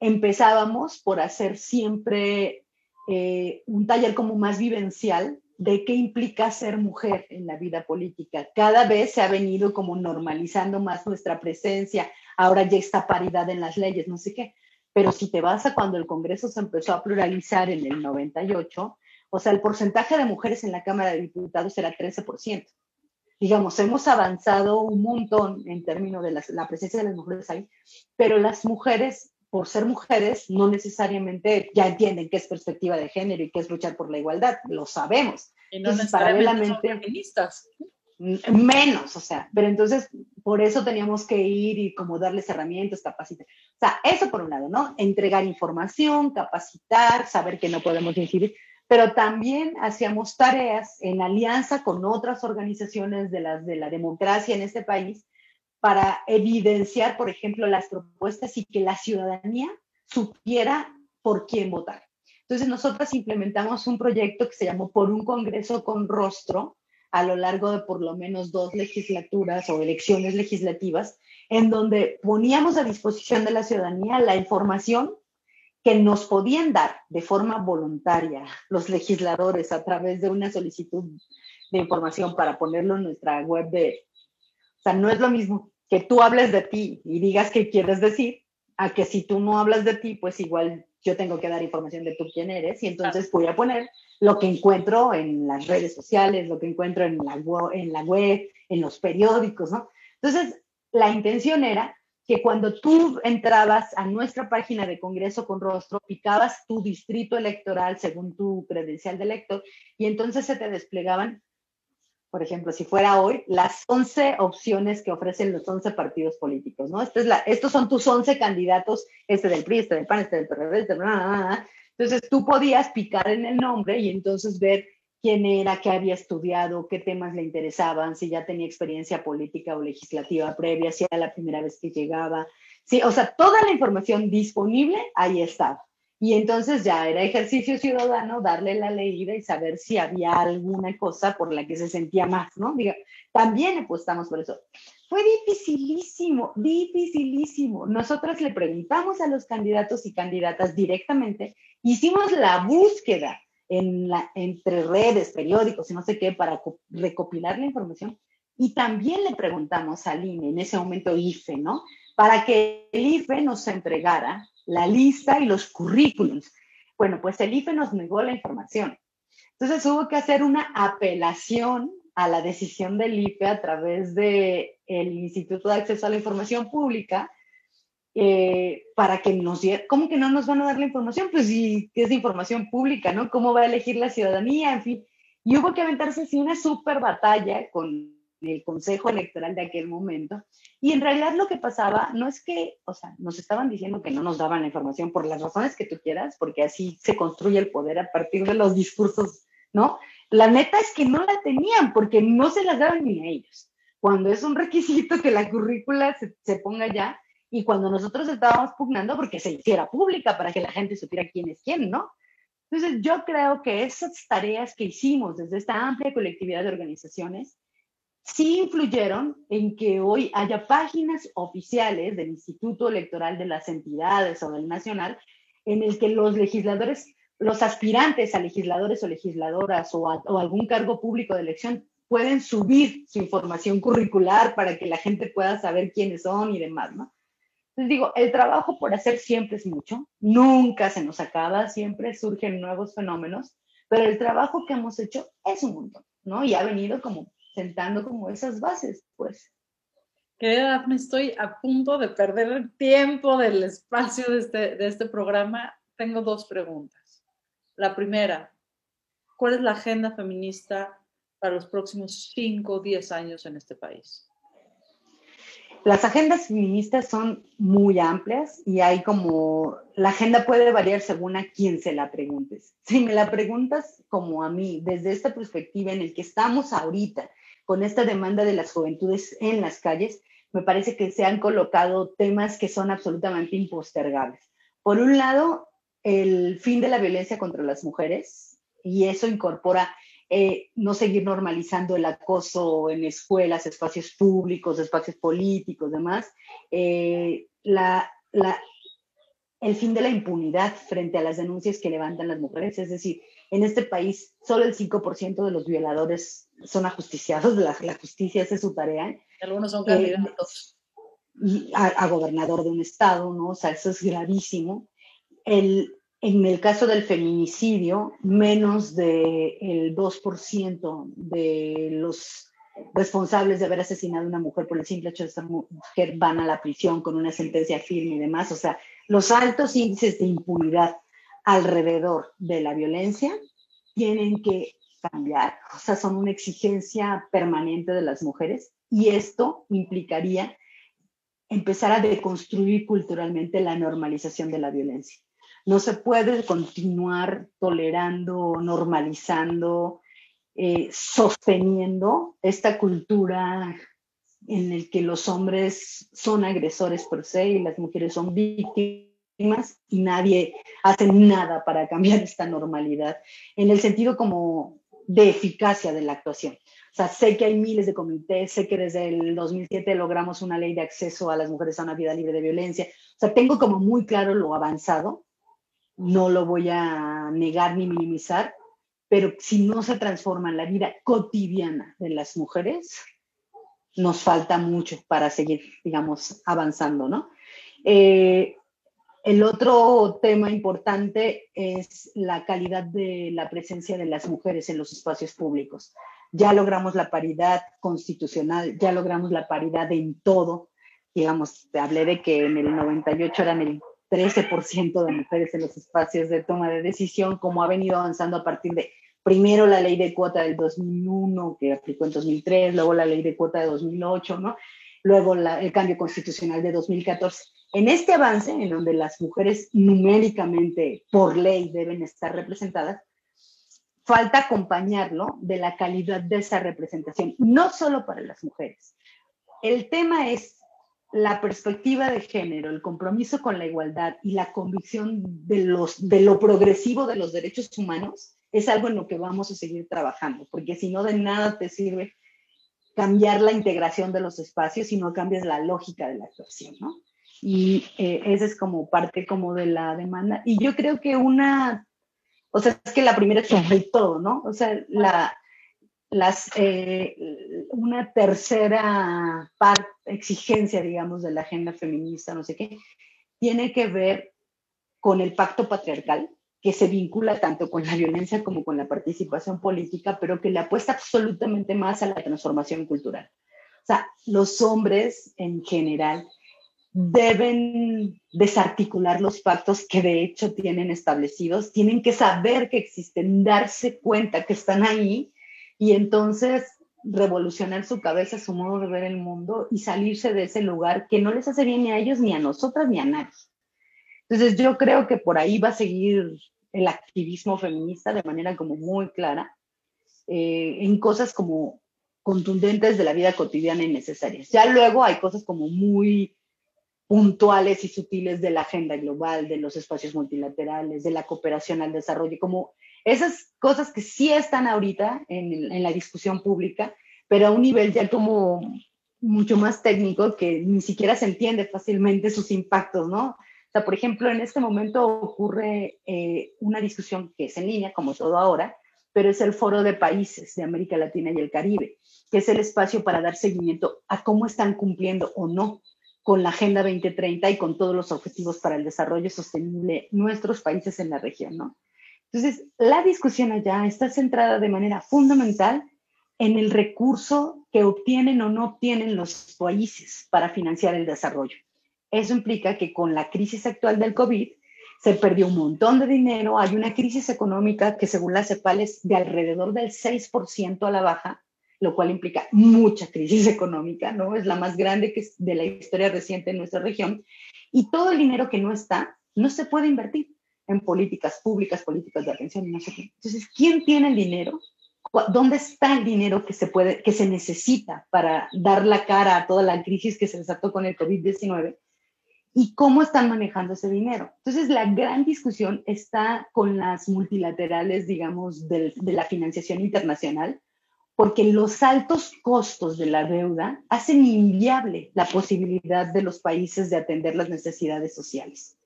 Empezábamos por hacer siempre eh, un taller como más vivencial de qué implica ser mujer en la vida política. Cada vez se ha venido como normalizando más nuestra presencia, ahora ya está paridad en las leyes, no sé qué pero si te vas a cuando el Congreso se empezó a pluralizar en el 98, o sea, el porcentaje de mujeres en la Cámara de Diputados era 13%. Digamos, hemos avanzado un montón en términos de la presencia de las mujeres ahí, pero las mujeres, por ser mujeres, no necesariamente ya entienden qué es perspectiva de género y qué es luchar por la igualdad, lo sabemos. Y no necesariamente son feministas menos, o sea, pero entonces por eso teníamos que ir y como darles herramientas, capacitar. O sea, eso por un lado, ¿no? Entregar información, capacitar, saber que no podemos incidir, pero también hacíamos tareas en alianza con otras organizaciones de, las, de la democracia en este país para evidenciar, por ejemplo, las propuestas y que la ciudadanía supiera por quién votar. Entonces, nosotras implementamos un proyecto que se llamó Por un Congreso con Rostro, a lo largo de por lo menos dos legislaturas o elecciones legislativas, en donde poníamos a disposición de la ciudadanía la información que nos podían dar de forma voluntaria los legisladores a través de una solicitud de información para ponerlo en nuestra web de... O sea, no es lo mismo que tú hables de ti y digas qué quieres decir, a que si tú no hablas de ti, pues igual yo tengo que dar información de tú quién eres y entonces voy a poner lo que encuentro en las redes sociales, lo que encuentro en la, en la web, en los periódicos, ¿no? Entonces, la intención era que cuando tú entrabas a nuestra página de Congreso con Rostro, picabas tu distrito electoral según tu credencial de elector y entonces se te desplegaban, por ejemplo, si fuera hoy, las 11 opciones que ofrecen los 11 partidos políticos, ¿no? es la, estos son tus 11 candidatos, este del PRI, este del PAN, este del PRD, este, bla, bla, bla, entonces tú podías picar en el nombre y entonces ver quién era, qué había estudiado, qué temas le interesaban, si ya tenía experiencia política o legislativa previa, si era la primera vez que llegaba. Sí, o sea, toda la información disponible ahí estaba. Y entonces ya era ejercicio ciudadano darle la leída y saber si había alguna cosa por la que se sentía más, ¿no? Diga, también apostamos por eso. Fue dificilísimo, dificilísimo. Nosotras le preguntamos a los candidatos y candidatas directamente, hicimos la búsqueda en la, entre redes, periódicos y no sé qué para recopilar la información. Y también le preguntamos al INE, en ese momento IFE, ¿no? Para que el IFE nos entregara la lista y los currículums. Bueno, pues el IFE nos negó la información. Entonces hubo que hacer una apelación a la decisión del IFE a través del el Instituto de Acceso a la Información Pública eh, para que nos ¿Cómo que no nos van a dar la información? Pues sí, es información pública, ¿no? ¿Cómo va a elegir la ciudadanía? En fin. Y hubo que aventarse así una súper batalla con el Consejo Electoral de aquel momento. Y en realidad lo que pasaba no es que, o sea, nos estaban diciendo que no nos daban la información por las razones que tú quieras, porque así se construye el poder a partir de los discursos, ¿no? La neta es que no la tenían porque no se las daban ni a ellos. Cuando es un requisito que la currícula se, se ponga ya, y cuando nosotros estábamos pugnando porque se hiciera pública para que la gente supiera quién es quién, ¿no? Entonces, yo creo que esas tareas que hicimos desde esta amplia colectividad de organizaciones sí influyeron en que hoy haya páginas oficiales del Instituto Electoral de las entidades o del nacional en el que los legisladores, los aspirantes a legisladores o legisladoras o, algún cargo público de elección pueden subir su información curricular para que la gente pueda saber quiénes son y demás, ¿no? Les digo, el trabajo por hacer siempre es mucho, nunca se nos acaba, siempre surgen nuevos fenómenos, pero el trabajo que hemos hecho es un montón, ¿no? Y ha venido como sentando como esas bases, pues. Querida me estoy a punto de perder el tiempo del espacio de este, de este programa. Tengo dos preguntas. La primera, ¿cuál es la agenda feminista para los próximos 5 o 10 años en este país? Las agendas feministas son muy amplias y hay como, la agenda puede variar según a quién se la preguntes. Si me la preguntas como a mí, desde esta perspectiva en el que estamos ahorita, con esta demanda de las juventudes en las calles, me parece que se han colocado temas que son absolutamente impostergables. Por un lado, el fin de la violencia contra las mujeres, y eso incorpora eh, no seguir normalizando el acoso en escuelas, espacios públicos, espacios políticos, demás. Eh, el fin de la impunidad frente a las denuncias que levantan las mujeres. Es decir, en este país solo el 5% de los violadores son ajusticiados, la, la justicia hace su tarea. Algunos son candidatos. Eh, a, a, gobernador de un estado, ¿no? O sea, eso es gravísimo. El, en el caso del feminicidio, menos del 2% de los responsables de haber asesinado a una mujer por el simple hecho de ser mujer van a la prisión con una sentencia firme y demás. O sea, los altos índices de impunidad alrededor de la violencia tienen que cambiar. O sea, son una exigencia permanente de las mujeres y esto implicaría empezar a deconstruir culturalmente la normalización de la violencia. No se puede continuar tolerando, normalizando, eh, sosteniendo esta cultura en el que los hombres son agresores por se y las mujeres son víctimas y nadie hace nada para cambiar esta normalidad, en el sentido como de eficacia de la actuación. O sea, sé que hay miles de comités, sé que desde el 2007 logramos una ley de acceso a las mujeres a una vida libre de violencia. O sea, tengo como muy claro lo avanzado, no lo voy a negar ni minimizar, pero si no se transforma en la vida cotidiana de las mujeres, nos falta mucho para seguir, digamos, avanzando, ¿no? Eh, el otro tema importante es la calidad de la presencia de las mujeres en los espacios públicos. Ya logramos la paridad constitucional, ya logramos la paridad en todo. Digamos, te hablé de que en el 98 eran el 13% de mujeres en los espacios de toma de decisión, como ha venido avanzando a partir de primero la ley de cuota del 2001, que aplicó en 2003, luego la ley de cuota de 2008, ¿no? Luego el cambio constitucional de 2014. En este avance, en donde las mujeres numéricamente por ley deben estar representadas, falta acompañarlo de la calidad de esa representación, no solo para las mujeres. El tema es la perspectiva de género, el compromiso con la igualdad y la convicción de, los, de lo progresivo de los derechos humanos es algo en lo que vamos a seguir trabajando, porque si no de nada te sirve cambiar la integración de los espacios si no cambias la lógica de la actuación, ¿no? Y eh, esa es como parte como de la demanda. Y yo creo que una, o sea, es que la primera es sobre todo, ¿no? O sea, la, las, eh, una tercera parte, exigencia, digamos, de la agenda feminista, no sé qué, tiene que ver con el pacto patriarcal que se vincula tanto con la violencia como con la participación política, pero que le apuesta absolutamente más a la transformación cultural. O sea, los hombres en general deben desarticular los pactos que de hecho tienen establecidos, tienen que saber que existen, darse cuenta que están ahí y entonces revolucionar su cabeza, su modo de ver el mundo y salirse de ese lugar que no les hace bien ni a ellos, ni a nosotras, ni a nadie. Entonces yo creo que por ahí va a seguir el activismo feminista de manera como muy clara eh, en cosas como contundentes de la vida cotidiana y necesarias. Ya luego hay cosas como muy puntuales y sutiles de la agenda global, de los espacios multilaterales, de la cooperación al desarrollo, como esas cosas que sí están ahorita en, en la discusión pública, pero a un nivel ya como mucho más técnico que ni siquiera se entiende fácilmente sus impactos, ¿no? Sea, por ejemplo, en este momento ocurre eh, una discusión que es en línea, como todo ahora, pero es el Foro de Países de América Latina y el Caribe, que es el espacio para dar seguimiento a cómo están cumpliendo o no con la Agenda 2030 y con todos los objetivos para el desarrollo sostenible nuestros países en la región, ¿no? Entonces, la discusión allá está centrada de manera fundamental en el recurso que obtienen o no obtienen los países para financiar el desarrollo. Eso implica que con la crisis actual del COVID se perdió un montón de dinero, hay una crisis económica que según la CEPAL es de alrededor del 6% a la baja, lo cual implica mucha crisis económica, ¿no? Es la más grande que es de la historia reciente en nuestra región. Y todo el dinero que no está, no se puede invertir en políticas públicas, políticas de atención no sé qué. Entonces, ¿quién tiene el dinero? ¿Dónde está el dinero que se, puede, que se necesita para dar la cara a toda la crisis que se desató con el COVID-19? Y cómo están manejando ese dinero. Entonces, la gran discusión está con las multilaterales, digamos, de, la financiación internacional, porque los altos costos de la deuda hacen inviable la posibilidad de los países de atender las necesidades sociales.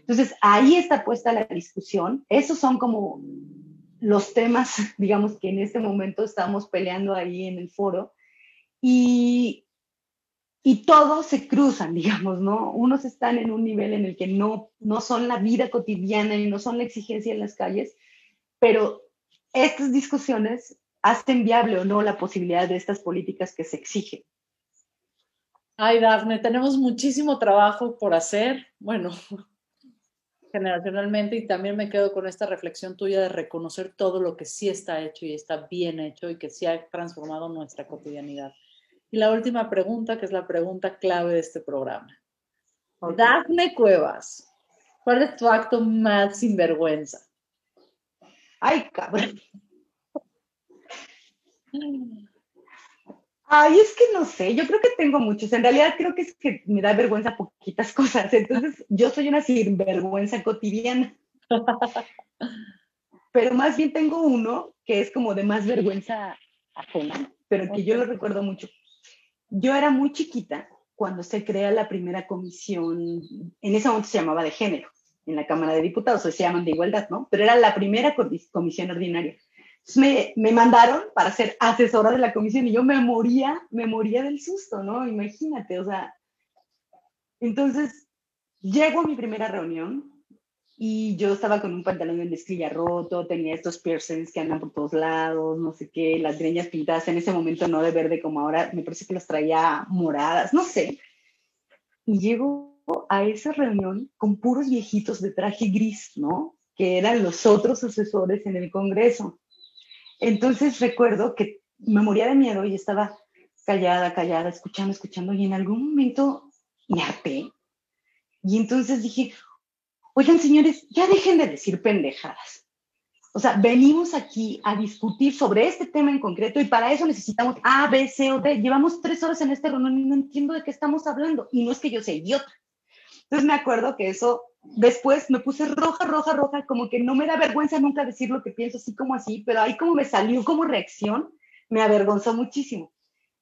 Entonces, ahí está puesta la discusión. Esos son como los temas, digamos, que en este momento estamos peleando ahí en el foro. Y y todos se cruzan, digamos, ¿no? Unos están en un nivel en el que no, no son la vida cotidiana y no son la exigencia en las calles, pero estas discusiones hacen viable o no la posibilidad de estas políticas que se exigen. Ay, Dafne, tenemos muchísimo trabajo por hacer, bueno, generacionalmente, y también me quedo con esta reflexión tuya de reconocer todo lo que sí está hecho y está bien hecho y que sí ha transformado nuestra cotidianidad. Y la última pregunta, que es la pregunta clave de este programa. Dafne Cuevas, ¿cuál es tu acto más sinvergüenza? Ay, cabrón. Ay, es que no sé, yo creo que tengo muchos. En realidad creo que es que me da vergüenza poquitas cosas. Entonces, yo soy una sinvergüenza cotidiana. Pero más bien tengo uno que es como de más vergüenza ajena, pero que yo lo recuerdo mucho. Yo era muy chiquita cuando se crea la primera comisión, en ese momento se llamaba de género, en la Cámara de Diputados, hoy se llaman de igualdad, ¿no? Pero era la primera comisión ordinaria. Entonces me, me, mandaron para ser asesora de la comisión y yo me moría, me moría del susto, ¿no? Imagínate, o sea. Entonces, llego a mi primera reunión y yo estaba con un pantalón de mezclilla roto, tenía estos piercings que andan por todos lados, no sé qué, las greñas pintadas en ese momento no de verde como ahora, me parece que las traía moradas, no sé. Y llego a esa reunión con puros viejitos de traje gris, ¿no? Que eran los otros asesores en el Congreso. Entonces recuerdo que me moría de miedo y estaba callada, callada, escuchando, escuchando, y en algún momento me harté. Y entonces dije, Oigan, señores, ya dejen de decir pendejadas. O sea, venimos aquí a discutir sobre este tema en concreto y para eso necesitamos A, B, C o D. Llevamos tres horas en este reunión y no entiendo de qué estamos hablando. Y no es que yo sea idiota. Entonces me acuerdo que eso después me puse roja, roja, roja, como que no me da vergüenza nunca decir lo que pienso así como así, pero ahí como me salió como reacción, me avergonzó muchísimo.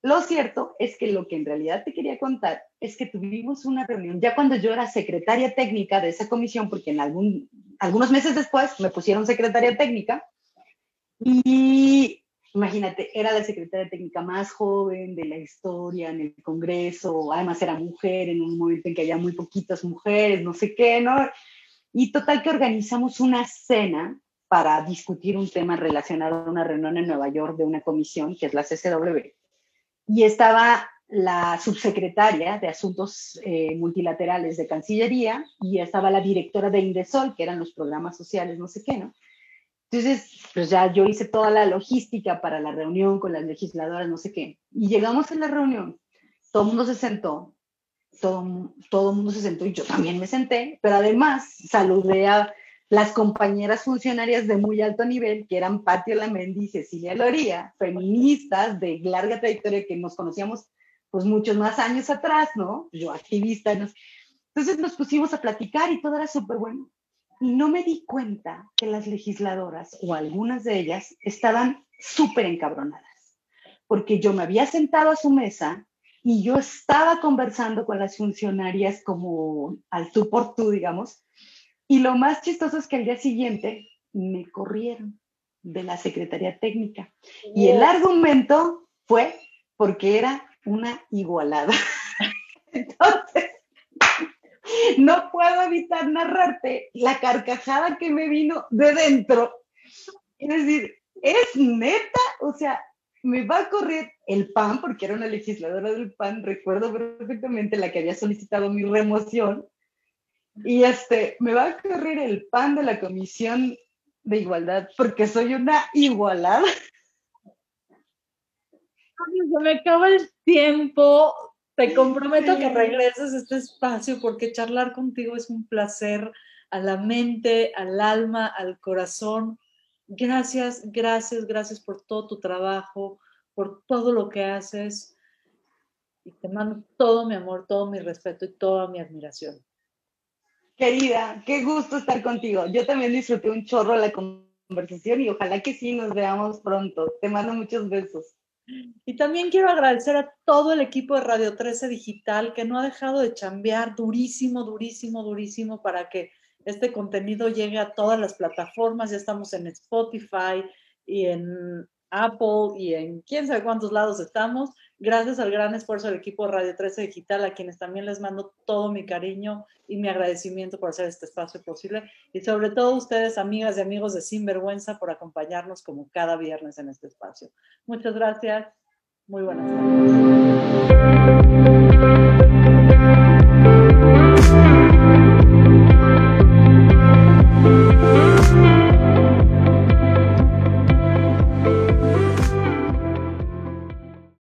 Lo cierto es que lo que en realidad te quería contar es que tuvimos una reunión ya cuando yo era secretaria técnica de esa comisión, porque en algún, algunos meses después me pusieron secretaria técnica y imagínate, era la secretaria técnica más joven de la historia en el Congreso, además era mujer en un momento en que había muy poquitas mujeres, no sé qué, ¿no? Y total que organizamos una cena para discutir un tema relacionado a una reunión en Nueva York de una comisión, que es la CCW. Y estaba la subsecretaria de Asuntos eh, Multilaterales de Cancillería y estaba la directora de Indesol, que eran los programas sociales, no sé qué, ¿no? Entonces, pues ya yo hice toda la logística para la reunión con las legisladoras, no sé qué. Y llegamos a la reunión, todo el mundo se sentó, todo, todo el mundo se sentó y yo también me senté, pero además saludé a las compañeras funcionarias de muy alto nivel, que eran Patio Lamendi y Cecilia Loría, feministas de larga trayectoria que nos conocíamos pues muchos más años atrás, ¿no? Yo activista. Entonces nos pusimos a platicar y todo era súper bueno. Y no me di cuenta que las legisladoras, o algunas de ellas, estaban súper encabronadas, porque yo me había sentado a su mesa y yo estaba conversando con las funcionarias como al tú por tú, digamos, y lo más chistoso es que al día siguiente me corrieron de la Secretaría Técnica. Y el argumento fue porque era una igualada. Entonces, no puedo evitar narrarte la carcajada que me vino de dentro. Es decir, es neta, o sea, me va a correr el PAN, porque era una legisladora del PAN, recuerdo perfectamente la que había solicitado mi remoción, y este, me va a correr el PAN de la Comisión de Igualdad, porque soy una igualada se me acaba el tiempo. Te comprometo que regreses a este espacio porque charlar contigo es un placer a la mente, al alma, al corazón. Gracias, gracias, gracias por todo tu trabajo, por todo lo que haces. Y te mando todo mi amor, todo mi respeto y toda mi admiración. Querida, qué gusto estar contigo. Yo también disfruté un chorro la conversación y ojalá que sí nos veamos pronto. Te mando muchos besos. Y también quiero agradecer a todo el equipo de Radio 13 Digital que no ha dejado de chambear durísimo, durísimo, durísimo para que este contenido llegue a todas las plataformas. Ya estamos en Spotify y en Apple y en quién sabe cuántos lados estamos. Gracias al gran esfuerzo del equipo de Radio 13 Digital, a quienes también les mando todo mi cariño y mi agradecimiento por hacer este espacio posible. Y sobre todo ustedes, amigas y amigos de Sinvergüenza, por acompañarnos como cada viernes en este espacio. Muchas gracias. Muy buenas tardes.